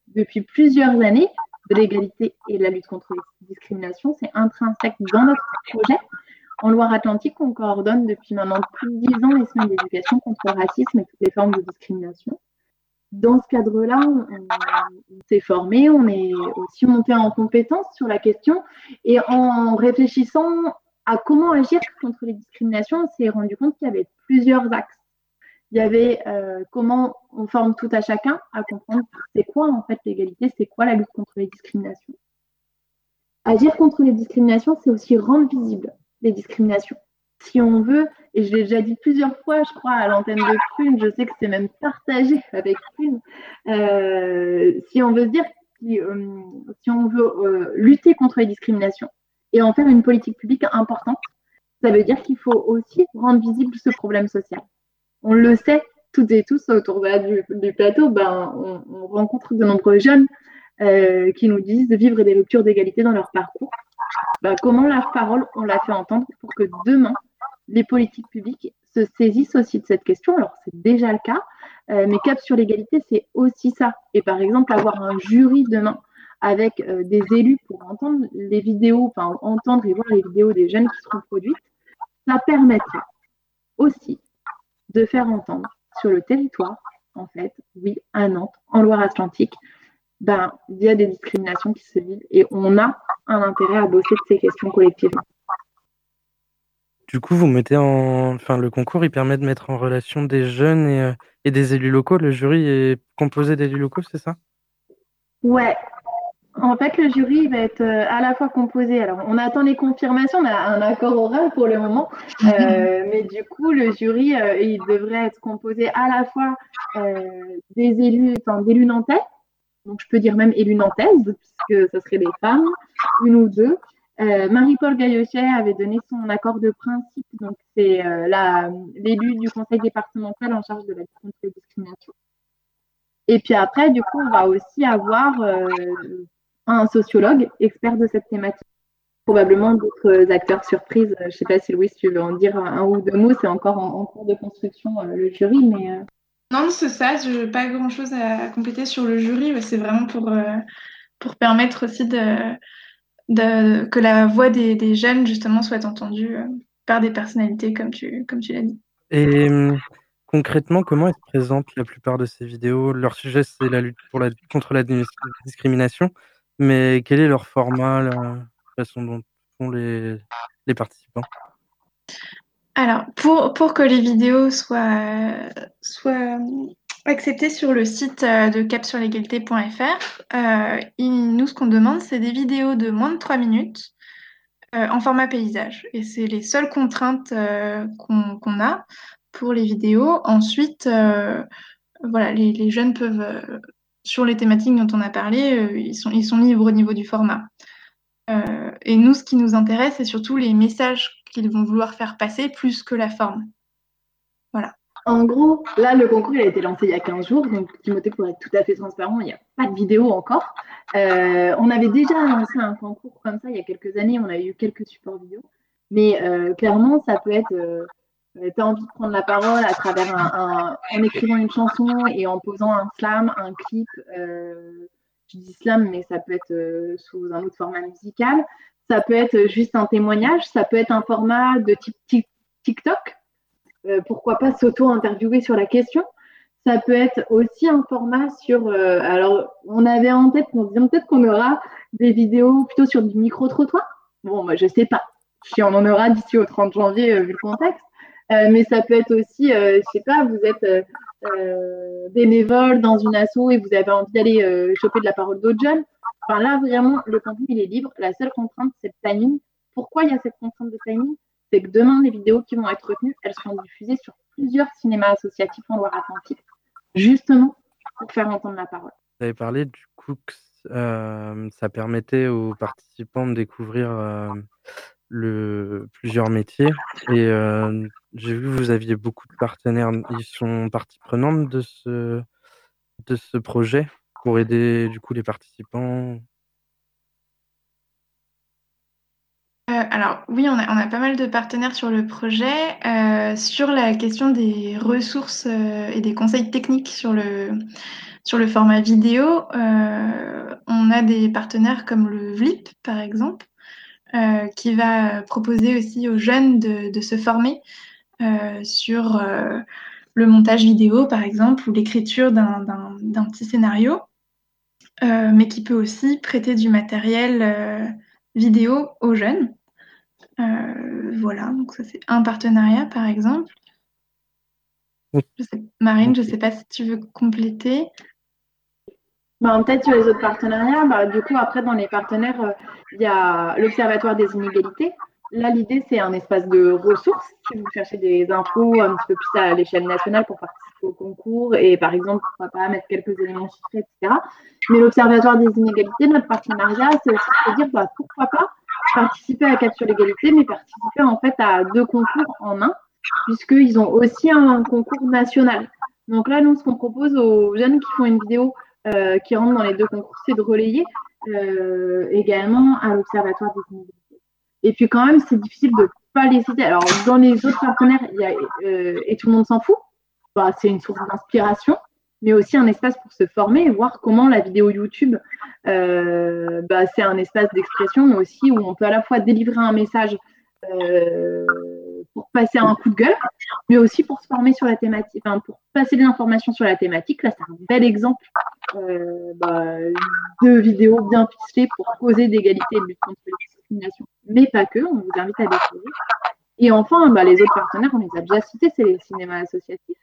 depuis plusieurs années de l'égalité et de la lutte contre les discriminations. C'est intrinsèque dans notre projet. En Loire-Atlantique, on coordonne depuis maintenant plus de dix ans les semaines d'éducation contre le racisme et toutes les formes de discrimination. Dans ce cadre-là, on, on s'est formé, on est aussi monté en compétence sur la question et en réfléchissant à comment agir contre les discriminations, on s'est rendu compte qu'il y avait plusieurs axes. Il y avait euh, comment on forme tout à chacun à comprendre c'est quoi en fait l'égalité, c'est quoi la lutte contre les discriminations. Agir contre les discriminations, c'est aussi rendre visibles les discriminations. Si on veut, et je l'ai déjà dit plusieurs fois, je crois, à l'antenne de Prune, je sais que c'est même partagé avec Prune, euh, si on veut dire, euh, si on veut lutter contre les discriminations, et en faire une politique publique importante. Ça veut dire qu'il faut aussi rendre visible ce problème social. On le sait toutes et tous autour du, plateau, ben, on, rencontre de nombreux jeunes euh, qui nous disent de vivre des ruptures d'égalité dans leur parcours. Ben, comment leur parole, on l'a fait entendre pour que demain, les politiques publiques se saisissent aussi de cette question? Alors, c'est déjà le cas, mais Cap sur l'égalité, c'est aussi ça. Et par exemple, avoir un jury demain avec des élus pour entendre les vidéos, enfin entendre et voir les vidéos des jeunes qui seront produites, ça permettrait aussi de faire entendre sur le territoire, en fait, oui, à Nantes, en Loire-Atlantique, ben, il y a des discriminations qui se vivent et on a un intérêt à bosser de ces questions collectivement. Du coup, vous mettez en. Enfin, le concours, il permet de mettre en relation des jeunes et, euh, et des élus locaux. Le jury est composé d'élus locaux, c'est ça? Ouais, en fait, le jury va être euh, à la fois composé. Alors, on attend les confirmations, on a un accord oral pour le moment. Euh, mais du coup, le jury, euh, il devrait être composé à la fois des élus, enfin, d'élus nantais. Donc, je peux dire même élus nantaises, puisque ce serait des femmes, une ou deux. Marie-Paul Gaillochet avait donné son accord de principe. Donc, c'est l'élu du conseil départemental en charge de la lutte contre les discriminations. Et puis après, du coup, on va aussi avoir un sociologue expert de cette thématique. Probablement d'autres acteurs surprises. Je ne sais pas si Louis, tu veux en dire un, ou deux mots. C'est encore en, cours de construction, euh, le jury, mais. Euh. Non, c'est ça. Je n'ai pas grand-chose à compléter sur le jury. C'est vraiment pour, euh, pour permettre aussi de, de, que la voix des, des, jeunes, justement, soit entendue par des personnalités, comme tu, comme tu l'as dit. Et concrètement, comment elles se présentent la plupart de ces vidéos? Leur sujet, c'est la lutte pour la, contre la discrimination. Mais quel est leur format, la façon dont font les, participants? Alors, pour, que les vidéos soient, soient acceptées sur le site euh, de capsurlégalité.fr, euh, nous, ce qu'on demande, c'est des vidéos de moins de 3 minutes euh, en format paysage. Et c'est les seules contraintes euh, qu'on a pour les vidéos. Ensuite, voilà, les, jeunes peuvent sur les thématiques dont on a parlé, euh, ils, sont, libres au niveau du format. Euh, et nous, ce qui nous intéresse, c'est surtout les messages qu'ils vont vouloir faire passer plus que la forme. Voilà. En gros, là, le concours il a été lancé il y a 15 jours, donc Timothée, pour être tout à fait transparent, il n'y a pas de vidéo encore. Euh, on avait déjà lancé un concours comme ça il y a quelques années, on avait eu quelques supports vidéo, mais clairement, ça peut être tu as envie de prendre la parole à travers un, en écrivant une chanson et en posant un slam, un clip. Euh, je dis slam, mais ça peut être euh, sous un autre format musical. Ça peut être juste un témoignage. Ça peut être un format de type TikTok. pourquoi pas s'auto-interviewer sur la question. Ça peut être aussi un format sur. alors, on avait en tête, on se peut-être qu'on aura des vidéos plutôt sur du micro-trottoir. Bon, moi, je sais pas si on en aura d'ici au 30 janvier, vu le contexte. Euh, mais ça peut être aussi, euh, je sais pas, vous êtes euh, bénévole dans une asso et vous avez envie d'aller choper de la parole d'autres jeunes. Enfin là, vraiment, le contenu, il est libre. La seule contrainte, c'est le timing. Pourquoi il y a cette contrainte de timing? C'est que demain, les vidéos qui vont être retenues, elles seront diffusées sur plusieurs cinémas associatifs en Loire-Atlantique, justement pour faire entendre la parole. Vous avez parlé du coup que ça permettait aux participants de découvrir plusieurs métiers. Et euh, j'ai vu que vous aviez beaucoup de partenaires. Ils sont partie prenante de ce, projet pour aider du coup les participants? Euh, alors oui, on a, pas mal de partenaires sur le projet. Euh, sur la question des ressources et des conseils techniques sur le, sur le format vidéo, on a des partenaires comme le VLIP par exemple, euh, qui va proposer aussi aux jeunes de, se former euh, sur euh, le montage vidéo, par exemple, ou l'écriture d'un petit scénario, mais qui peut aussi prêter du matériel vidéo aux jeunes. voilà, donc ça c'est un partenariat, par exemple. Marine, je ne sais pas si tu veux compléter. Bah, Peut-être sur les autres partenariats, bah, du coup, après, dans les partenaires, euh, il y a l'Observatoire des inégalités. Là, l'idée, c'est un espace de ressources. Si vous cherchez des infos un petit peu plus à l'échelle nationale pour participer au concours et, par exemple, pourquoi pas mettre quelques éléments chiffrés, etc. Mais l'Observatoire des inégalités, notre partenariat, c'est aussi de dire bah, pourquoi pas participer à Cap sur l'égalité, mais participer en fait à deux concours en un, puisqu'ils ont aussi un concours national. Donc là, nous, ce qu'on propose aux jeunes qui font une vidéo euh, qui rentrent dans les deux concours, c'est de relayer euh, également à l'Observatoire des inégalités. Et puis quand même, c'est difficile de ne pas les citer. Alors, dans les autres partenaires, il y a euh, Et tout le monde s'en fout, bah, c'est une source d'inspiration, mais aussi un espace pour se former et voir comment la vidéo YouTube, bah, c'est un espace d'expression, mais aussi où on peut à la fois délivrer un message pour passer un coup de gueule, mais aussi pour se former sur la thématique, pour passer de l'information sur la thématique. Là, c'est un bel exemple euh, bah, de vidéos bien ficelées pour causer d'égalité et de lutte contre les discriminations, mais pas que. On vous invite à découvrir. Et enfin, bah, les autres partenaires, on les a déjà cités, c'est les cinémas associatifs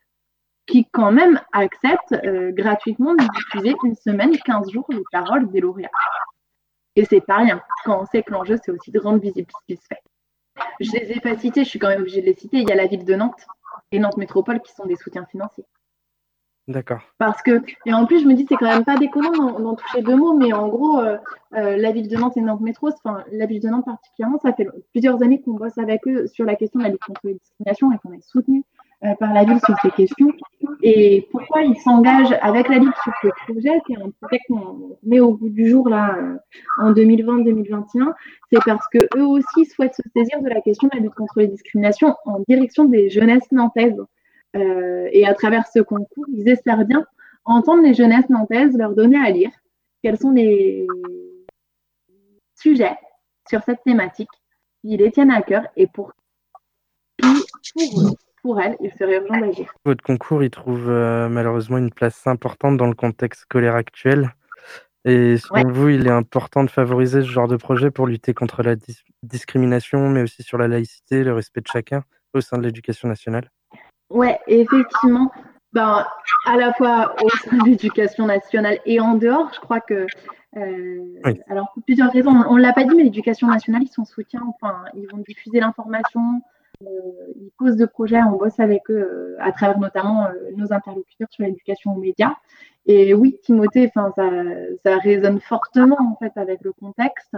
qui quand même acceptent euh, gratuitement de diffuser une semaine, 15 jours les paroles des lauréats. Et c'est pas quand on sait que l'enjeu, c'est aussi de rendre visible ce qui se fait. Je les ai pas cités, je suis quand même obligée de les citer. Il y a la ville de Nantes et Nantes Métropole qui sont des soutiens financiers. D'accord. Parce que, et en plus, je me dis, c'est quand même pas déconnant d'en toucher deux mots, mais en gros, euh, euh, la ville de Nantes et Nantes Métro, enfin, la ville de Nantes particulièrement, ça fait plusieurs années qu'on bosse avec eux sur la question de la lutte contre les discriminations et qu'on est soutenu par la ville sur ces questions. Et pourquoi ils s'engagent avec la ville sur ce projet, qui est un projet qu'on met au bout du jour là en 2020-2021, c'est parce que eux aussi souhaitent se saisir de la question de la lutte contre les discriminations en direction des jeunesses nantaises. Euh, et à travers ce concours, ils espèrent bien entendre les jeunesses nantaises leur donner à lire quels sont les sujets sur cette thématique qui les tiennent à cœur et pour qui, pour, pour elles, il serait urgent d'agir. Votre concours, il trouve euh, malheureusement une place importante dans le contexte scolaire actuel. Et selon vous, il est important de favoriser ce genre de projet pour lutter contre la discrimination, mais aussi sur la laïcité, le respect de chacun au sein de l'éducation nationale? Ouais, effectivement, ben, à la fois au sein de l'éducation nationale et en dehors, je crois que. Euh, alors, pour plusieurs raisons, on ne l'a pas dit, mais l'éducation nationale, ils sont soutien, enfin, ils vont diffuser l'information, ils posent de projets, on bosse avec eux euh, à travers notamment nos interlocuteurs sur l'éducation aux médias. Et oui, Timothée, ça, ça résonne fortement en fait avec le contexte.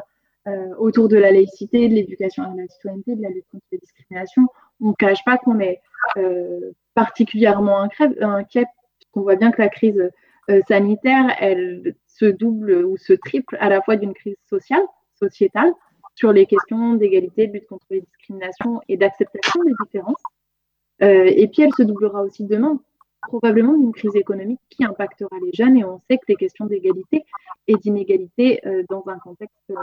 autour de la laïcité, de l'éducation à la citoyenneté, de la lutte contre les discriminations on ne cache pas qu'on est euh, particulièrement inquiet, puisqu'on voit bien que la crise euh, sanitaire, elle se double ou se triple à la fois d'une crise sociale, sociétale, sur les questions d'égalité, de lutte contre les discriminations et d'acceptation des différences. Euh, et puis elle se doublera aussi demain, probablement d'une crise économique qui impactera les jeunes. Et on sait que les questions d'égalité et d'inégalité dans un contexte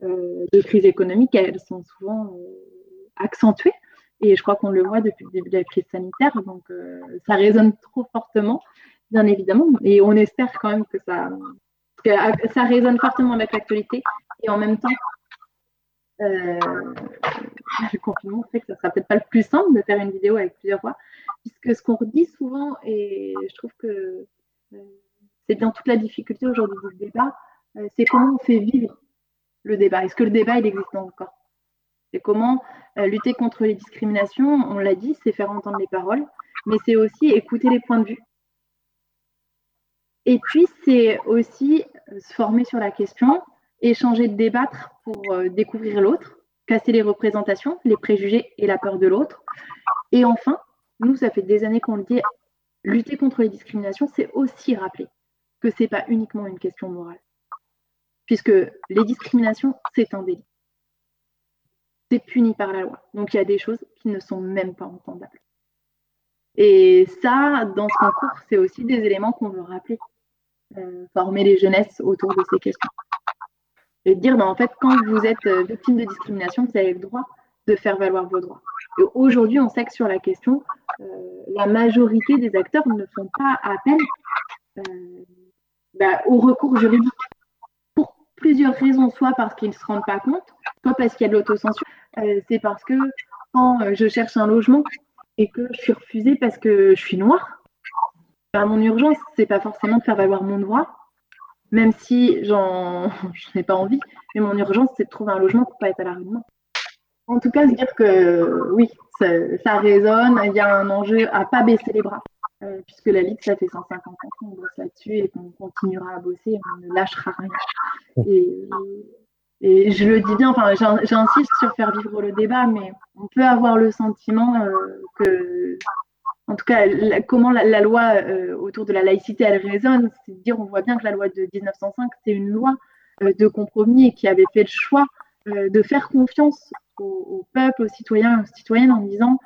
de crise économique, elles sont souvent accentuées. Et je crois qu'on le voit depuis le début de la crise sanitaire. Donc, euh, ça résonne trop fortement, bien évidemment. Et on espère quand même que ça, que ça résonne fortement avec l'actualité. Et en même temps, euh, le confinement fait que ça sera peut-être pas le plus simple de faire une vidéo avec plusieurs voix, puisque ce qu'on redit souvent, et je trouve que euh, c'est bien toute la difficulté aujourd'hui du débat, c'est comment on fait vivre le débat. Est-ce que le débat, il existe encore? C'est comment euh, lutter contre les discriminations, on l'a dit, c'est faire entendre les paroles, mais c'est aussi écouter les points de vue. Et puis, c'est aussi euh, se former sur la question, échanger, débattre pour euh, découvrir l'autre, casser les représentations, les préjugés et la peur de l'autre. Et enfin, nous, ça fait des années qu'on le dit, lutter contre les discriminations, c'est aussi rappeler que ce n'est pas uniquement une question morale. Puisque les discriminations, c'est un délit c'est puni par la loi. Donc il y a des choses qui ne sont même pas entendables. Et ça, dans ce concours, c'est aussi des éléments qu'on veut rappeler, euh, former les jeunesses autour de ces questions. Et dire, ben, en fait, quand vous êtes euh, victime de discrimination, vous avez le droit de faire valoir vos droits. Et aujourd'hui, on sait que sur la question, euh, la majorité des acteurs ne font pas appel ben, au recours juridique pour plusieurs raisons, soit parce qu'ils ne se rendent pas compte, soit parce qu'il y a de l'autocensure, euh, c'est parce que quand euh, je cherche un logement et que je suis refusée parce que je suis noire, ben, mon urgence, c'est pas forcément de faire valoir mon droit, même si j'en n'ai pas envie, mais mon urgence, c'est de trouver un logement pour pas être à la rue demain. En tout cas, se dire que oui, ça, résonne, il y a un enjeu à pas baisser les bras, euh, puisque la Ligue, ça fait 150 ans qu'on bosse là-dessus et qu'on continuera à bosser, on ne lâchera rien. Et, et je le dis bien, enfin, j'insiste sur faire vivre le débat, mais on peut avoir le sentiment euh, que, en tout cas, comment la, loi euh, autour de la laïcité, elle résonne, c'est dire, on voit bien que la loi de 1905, c'est une loi euh, de compromis et qui avait fait le choix de faire confiance au, peuple, aux citoyens aux citoyennes en disant,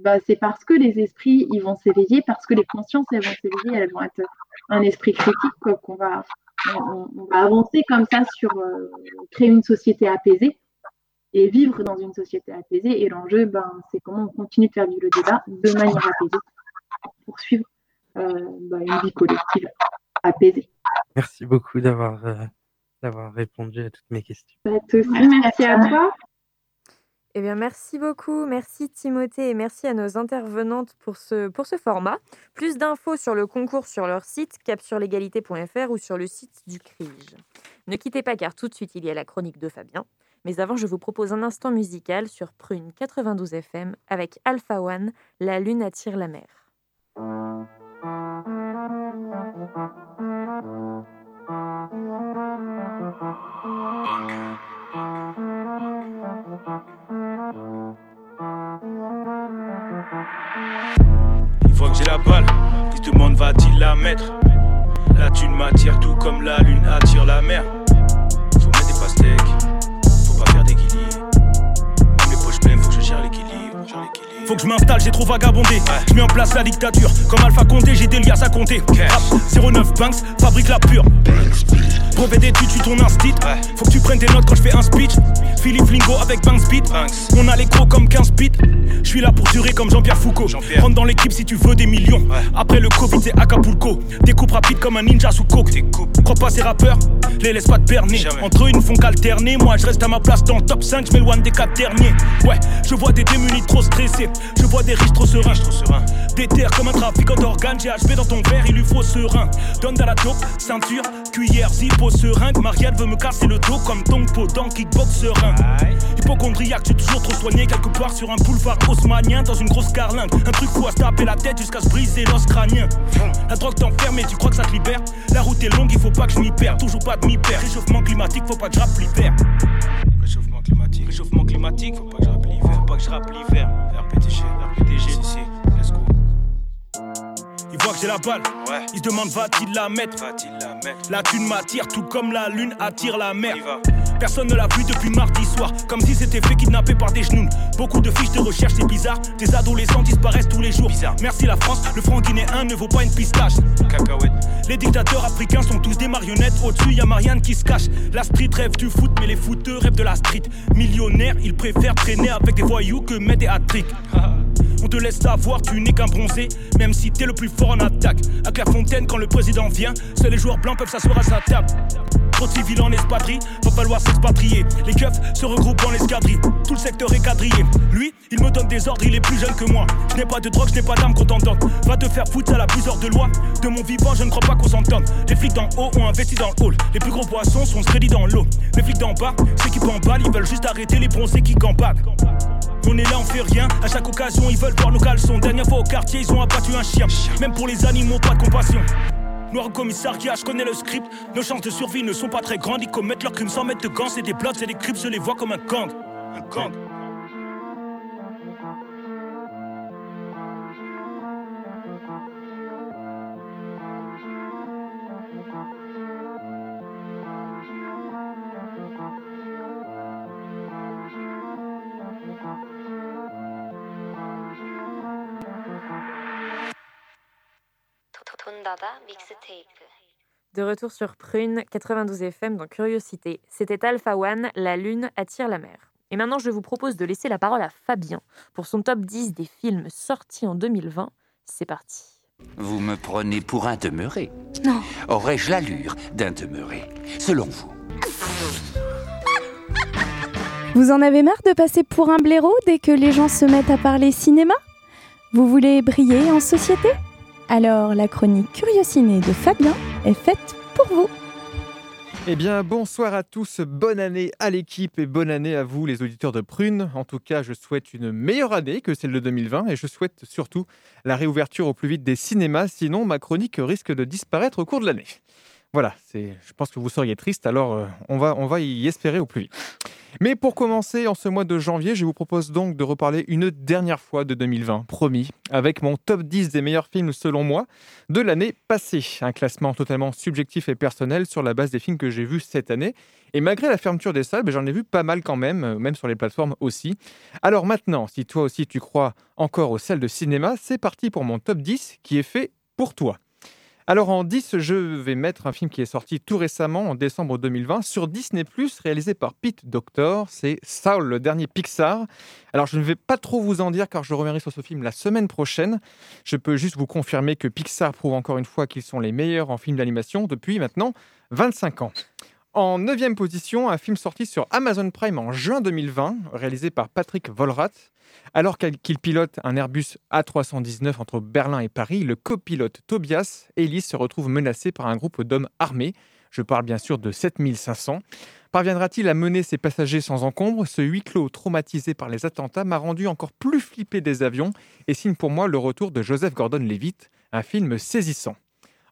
bah, c'est parce que les esprits ils vont s'éveiller, parce que les consciences elles vont s'éveiller, elles vont être un esprit critique qu'on va, on, va avancer comme ça sur créer une société apaisée et vivre dans une société apaisée. Et l'enjeu, ben, c'est comment on continue de faire vivre le débat de manière apaisée pour suivre euh, ben, une vie collective apaisée. Merci beaucoup d'avoir euh, d'avoir répondu à toutes mes questions. merci à toi. Eh bien, merci beaucoup. Merci Timothée et merci à nos intervenantes pour ce, pour ce format. Plus d'infos sur le concours sur leur site capsurlégalité.fr ou sur le site du CRIGE. Ne quittez pas car tout de suite il y a la chronique de Fabien. Mais avant, je vous propose un instant musical sur Prune 92 FM avec Alpha One, La lune attire la mer. Une fois que j'ai la balle, il se demande va-t-il la mettre? La thune m'attire tout comme la lune attire la mer. Faut mettre des pastèques Faut que je m'installe, j'ai trop vagabondé. Je mets en place la dictature. Comme Alpha Condé, j'ai des liasses à compter. 09 Banks, fabrique la pure. Brevet d'études, tu ton instit. Faut que tu prennes tes notes quand je fais un speech. Philippe Lingo avec Banks Beat. On a les gros comme 15 bits. Je suis là pour durer comme Jean-Pierre Foucault. Rentre dans l'équipe si tu veux des millions. Après le Covid, c'est Acapulco. Découpe rapide comme un ninja sous coke. Crois pas ces rappeurs, les laisse pas te berner. Entre eux, ils ne font qu'alterner. Moi, je reste à ma place dans le top 5. Je m'éloigne des 4 derniers. Ouais, je vois des démunis trop stressés. Je vois des riches trop sereins. Trop serein. Des terres comme un trafiquant d'organes. GHB dans ton verre, il lui faut serein. Donne à la dope, ceinture, cuillère, zippo, seringue. Marielle veut me casser le dos comme ton pot dans kickbox serein. Hypochondriaque, tu toujours trop soigné quelque part sur un boulevard haussmanien dans une grosse carlingue. Un truc fou à se taper la tête jusqu'à se briser l'os crânien. La drogue t'enferme et tu crois que ça te libère. La route est longue, il faut pas que je m'y perde. Toujours pas de m'y perdre. Réchauffement climatique, faut pas que je rappe l'hiver. Réchauffement climatique, réchauffement climatique, faut pas que je rappe l'hiver. Faut pas que je rappe l'hiver. RPTG, RPTG, voit que j'ai la balle, ouais. il se demande va-t-il la mettre Va-t-il la mettre La thune m'attire tout comme la lune attire la mer. Personne ne l'a vu depuis mardi soir, comme si c'était fait kidnapper par des genoux. Beaucoup de fiches de recherche, c'est bizarre. Des adolescents disparaissent tous les jours. Bizarre. Merci la France, le franc guinéen ne vaut pas une pistache. Cacahuète. Les dictateurs africains sont tous des marionnettes. Au-dessus, y a Marianne qui se cache. La street rêve du foot, mais les footeux rêvent de la street. Millionnaires, ils préfèrent traîner avec des voyous que mettre des hat On te laisse savoir, tu n'es qu'un bronzé, même si t'es le plus fort en attaque. À Clairefontaine, quand le président vient, seuls les joueurs blancs peuvent s'asseoir à sa table. Trop de civils en espadrille, va falloir s'expatrier. Les keufs se regroupent dans l'escadrille, tout le secteur est quadrillé. Lui, il me donne des ordres, il est plus jeune que moi. Je n'ai pas de drogue, je n'ai pas d'âme contendante. Va te faire foutre, ça la plusieurs de loi. De mon vivant, je ne crois pas qu'on s'entende. Les flics d'en haut ont investi dans le hall. Les plus gros poissons sont crédits dans l'eau. Les flics d'en bas, ceux qui balle, ils veulent juste arrêter les bronzés qui campagent. On est là, on fait rien. À chaque occasion, ils veulent voir nos caleçons. Dernière fois au quartier, ils ont abattu un chien. Même pour les animaux, pas de compassion. Noir commissariat, je connais le script. Nos chances de survie ne sont pas très grandes. Ils commettent leurs crimes sans mettre de gants. C'est des blocs, c'est des crips, je les vois comme un gang. Un gang. De retour sur Prune 92 FM dans Curiosité, c'était Alpha One, La Lune attire la mer. Et maintenant, je vous propose de laisser la parole à Fabien pour son top 10 des films sortis en 2020. C'est parti. Vous me prenez pour un demeuré Non. Aurais-je l'allure d'un demeuré, selon vous? Vous en avez marre de passer pour un blaireau dès que les gens se mettent à parler cinéma? Vous voulez briller en société? Alors la chronique Curiosiné de Fabien est faite pour vous. Eh bien, bonsoir à tous, bonne année à l'équipe et bonne année à vous, les auditeurs de Prune. En tout cas, je souhaite une meilleure année que celle de 2020 et je souhaite surtout la réouverture au plus vite des cinémas, sinon ma chronique risque de disparaître au cours de l'année. Voilà, je pense que vous seriez triste, alors euh, on, va, on va y espérer au plus vite. Mais pour commencer, en ce mois de janvier, je vous propose donc de reparler une dernière fois de 2020, promis, avec mon top 10 des meilleurs films selon moi de l'année passée. Un classement totalement subjectif et personnel sur la base des films que j'ai vus cette année. Et malgré la fermeture des salles, ben, j'en ai vu pas mal quand même, euh, même sur les plateformes aussi. Alors maintenant, si toi aussi tu crois encore aux salles de cinéma, c'est parti pour mon top 10 qui est fait pour toi. Alors en 10, je vais mettre un film qui est sorti tout récemment, en décembre 2020, sur Disney ⁇ réalisé par Pete Doctor. C'est Saul, le dernier Pixar. Alors je ne vais pas trop vous en dire car je reviendrai sur ce film la semaine prochaine. Je peux juste vous confirmer que Pixar prouve encore une fois qu'ils sont les meilleurs en film d'animation depuis maintenant 25 ans. En neuvième position, un film sorti sur Amazon Prime en juin 2020, réalisé par Patrick Volrath. Alors qu'il pilote un Airbus A319 entre Berlin et Paris, le copilote Tobias Ellis se retrouve menacé par un groupe d'hommes armés. Je parle bien sûr de 7500. Parviendra-t-il à mener ses passagers sans encombre? Ce huis clos traumatisé par les attentats m'a rendu encore plus flippé des avions et signe pour moi le retour de Joseph Gordon-Levitt, un film saisissant.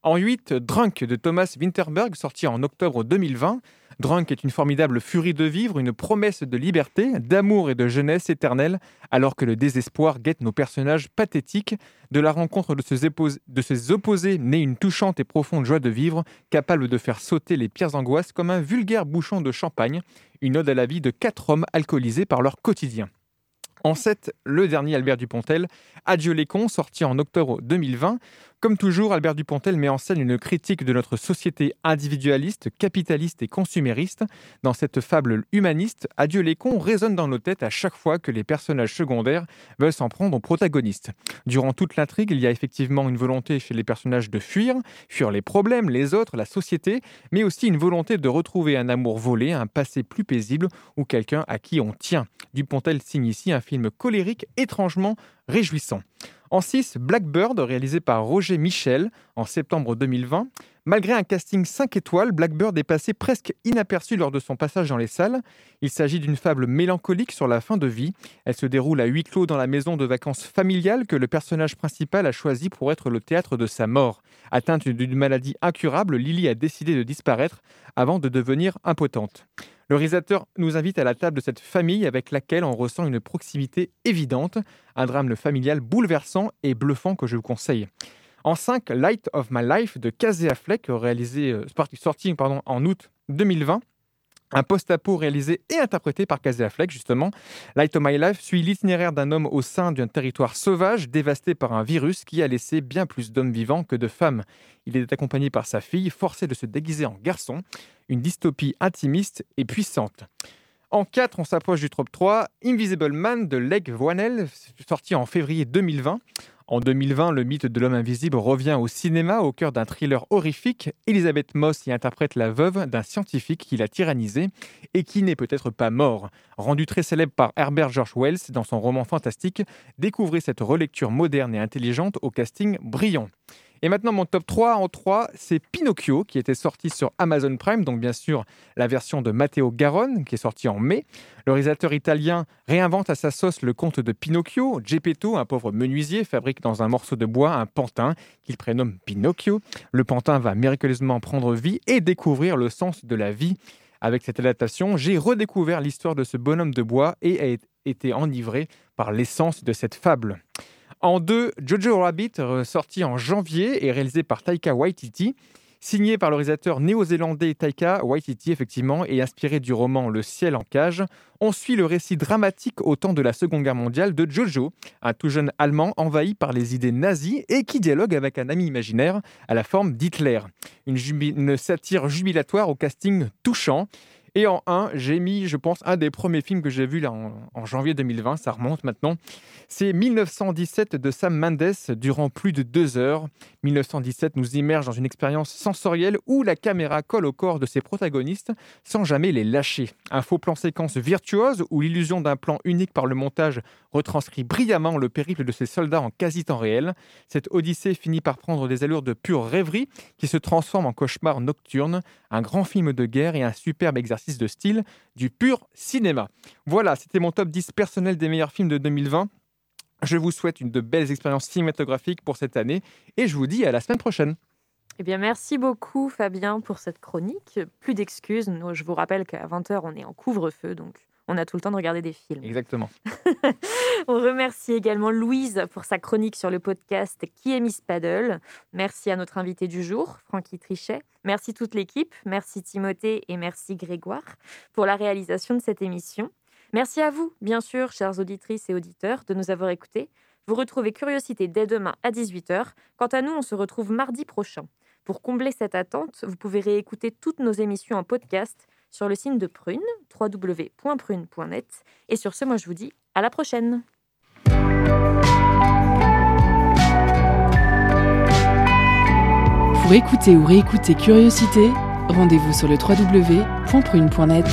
En 8, Drunk de Thomas Winterberg, sorti en octobre 2020. Drunk est une formidable furie de vivre, une promesse de liberté, d'amour et de jeunesse éternelle, alors que le désespoir guette nos personnages pathétiques. De la rencontre de ces, opposés naît une touchante et profonde joie de vivre, capable de faire sauter les pires angoisses comme un vulgaire bouchon de champagne, une ode à la vie de quatre hommes alcoolisés par leur quotidien. En 7, le dernier Albert Dupontel, Adieu les cons, sorti en octobre 2020. Comme toujours, Albert Dupontel met en scène une critique de notre société individualiste, capitaliste et consumériste. Dans cette fable humaniste, Adieu les cons résonne dans nos têtes à chaque fois que les personnages secondaires veulent s'en prendre aux protagonistes. Durant toute l'intrigue, il y a effectivement une volonté chez les personnages de fuir, fuir les problèmes, les autres, la société, mais aussi une volonté de retrouver un amour volé, un passé plus paisible ou quelqu'un à qui on tient. Dupontel signe ici un film colérique étrangement réjouissant. En 6, Blackbird, réalisé par Roger Michel en septembre 2020. Malgré un casting 5 étoiles, Blackbird est passé presque inaperçu lors de son passage dans les salles. Il s'agit d'une fable mélancolique sur la fin de vie. Elle se déroule à huis clos dans la maison de vacances familiale que le personnage principal a choisi pour être le théâtre de sa mort. Atteinte d'une maladie incurable, Lily a décidé de disparaître avant de devenir impotente. Le réalisateur nous invite à la table de cette famille avec laquelle on ressent une proximité évidente, un drame familial bouleversant et bluffant que je vous conseille. En 5, Light of My Life de Casey Affleck, réalisé, euh, sorti en août 2020. Un post-apo réalisé et interprété par Casey Affleck, justement. Light of My Life suit l'itinéraire d'un homme au sein d'un territoire sauvage dévasté par un virus qui a laissé bien plus d'hommes vivants que de femmes. Il est accompagné par sa fille, forcé de se déguiser en garçon. Une dystopie intimiste et puissante. En 4, on s'approche du top 3, Invisible Man de Leg Voinel, sorti en février 2020. En 2020, le mythe de l'homme invisible revient au cinéma au cœur d'un thriller horrifique. Elisabeth Moss y interprète la veuve d'un scientifique qui l'a tyrannisé et qui n'est peut-être pas mort. Rendu très célèbre par Herbert George Wells dans son roman fantastique, découvrez cette relecture moderne et intelligente au casting brillant. Et maintenant, mon top 3 en 3, c'est Pinocchio, qui était sorti sur Amazon Prime, donc bien sûr la version de Matteo Garonne, qui est sortie en mai. Le réalisateur italien réinvente à sa sauce le conte de Pinocchio. Geppetto, un pauvre menuisier, fabrique dans un morceau de bois un pantin qu'il prénomme Pinocchio. Le pantin va miraculeusement prendre vie et découvrir le sens de la vie. Avec cette adaptation, j'ai redécouvert l'histoire de ce bonhomme de bois et ai été enivré par l'essence de cette fable. En deux, Jojo Rabbit, sorti en janvier et réalisé par Taika Waititi. Signé par le réalisateur néo-zélandais Taika Waititi, effectivement, et inspiré du roman Le ciel en cage, on suit le récit dramatique au temps de la Seconde Guerre mondiale de Jojo, un tout jeune Allemand envahi par les idées nazies et qui dialogue avec un ami imaginaire à la forme d'Hitler. Une, une satire jubilatoire au casting touchant. Et en 1, j'ai mis, je pense, un des premiers films que j'ai vu là en, janvier 2020, ça remonte maintenant. C'est 1917 de Sam Mendes, durant plus de deux heures. 1917 nous immerge dans une expérience sensorielle où la caméra colle au corps de ses protagonistes sans jamais les lâcher. Un faux plan séquence virtuose où l'illusion d'un plan unique par le montage retranscrit brillamment le périple de ces soldats en quasi-temps réel. Cette odyssée finit par prendre des allures de pure rêverie qui se transforme en cauchemar nocturne, un grand film de guerre et un superbe exercice de style du pur cinéma. Voilà, c'était mon top 10 personnel des meilleurs films de 2020. Je vous souhaite une de belles expériences cinématographiques pour cette année et je vous dis à la semaine prochaine. Eh bien, merci beaucoup, Fabien, pour cette chronique. Plus d'excuses. Je vous rappelle qu'à 20h, on est en couvre-feu, donc on a tout le temps de regarder des films. Exactement. on remercie également Louise pour sa chronique sur le podcast Qui est Miss Paddle. Merci à notre invité du jour, Francky Trichet. Merci toute l'équipe. Merci Timothée et merci Grégoire pour la réalisation de cette émission. Merci à vous, bien sûr, chères auditrices et auditeurs, de nous avoir écoutés. Vous retrouvez Curiosité dès demain à 18h. Quant à nous, on se retrouve mardi prochain. Pour combler cette attente, vous pouvez réécouter toutes nos émissions en podcast sur le site de Prune, www.prune.net. Et sur ce, moi je vous dis à la prochaine. Pour écouter ou réécouter Curiosité, rendez-vous sur le www.prune.net.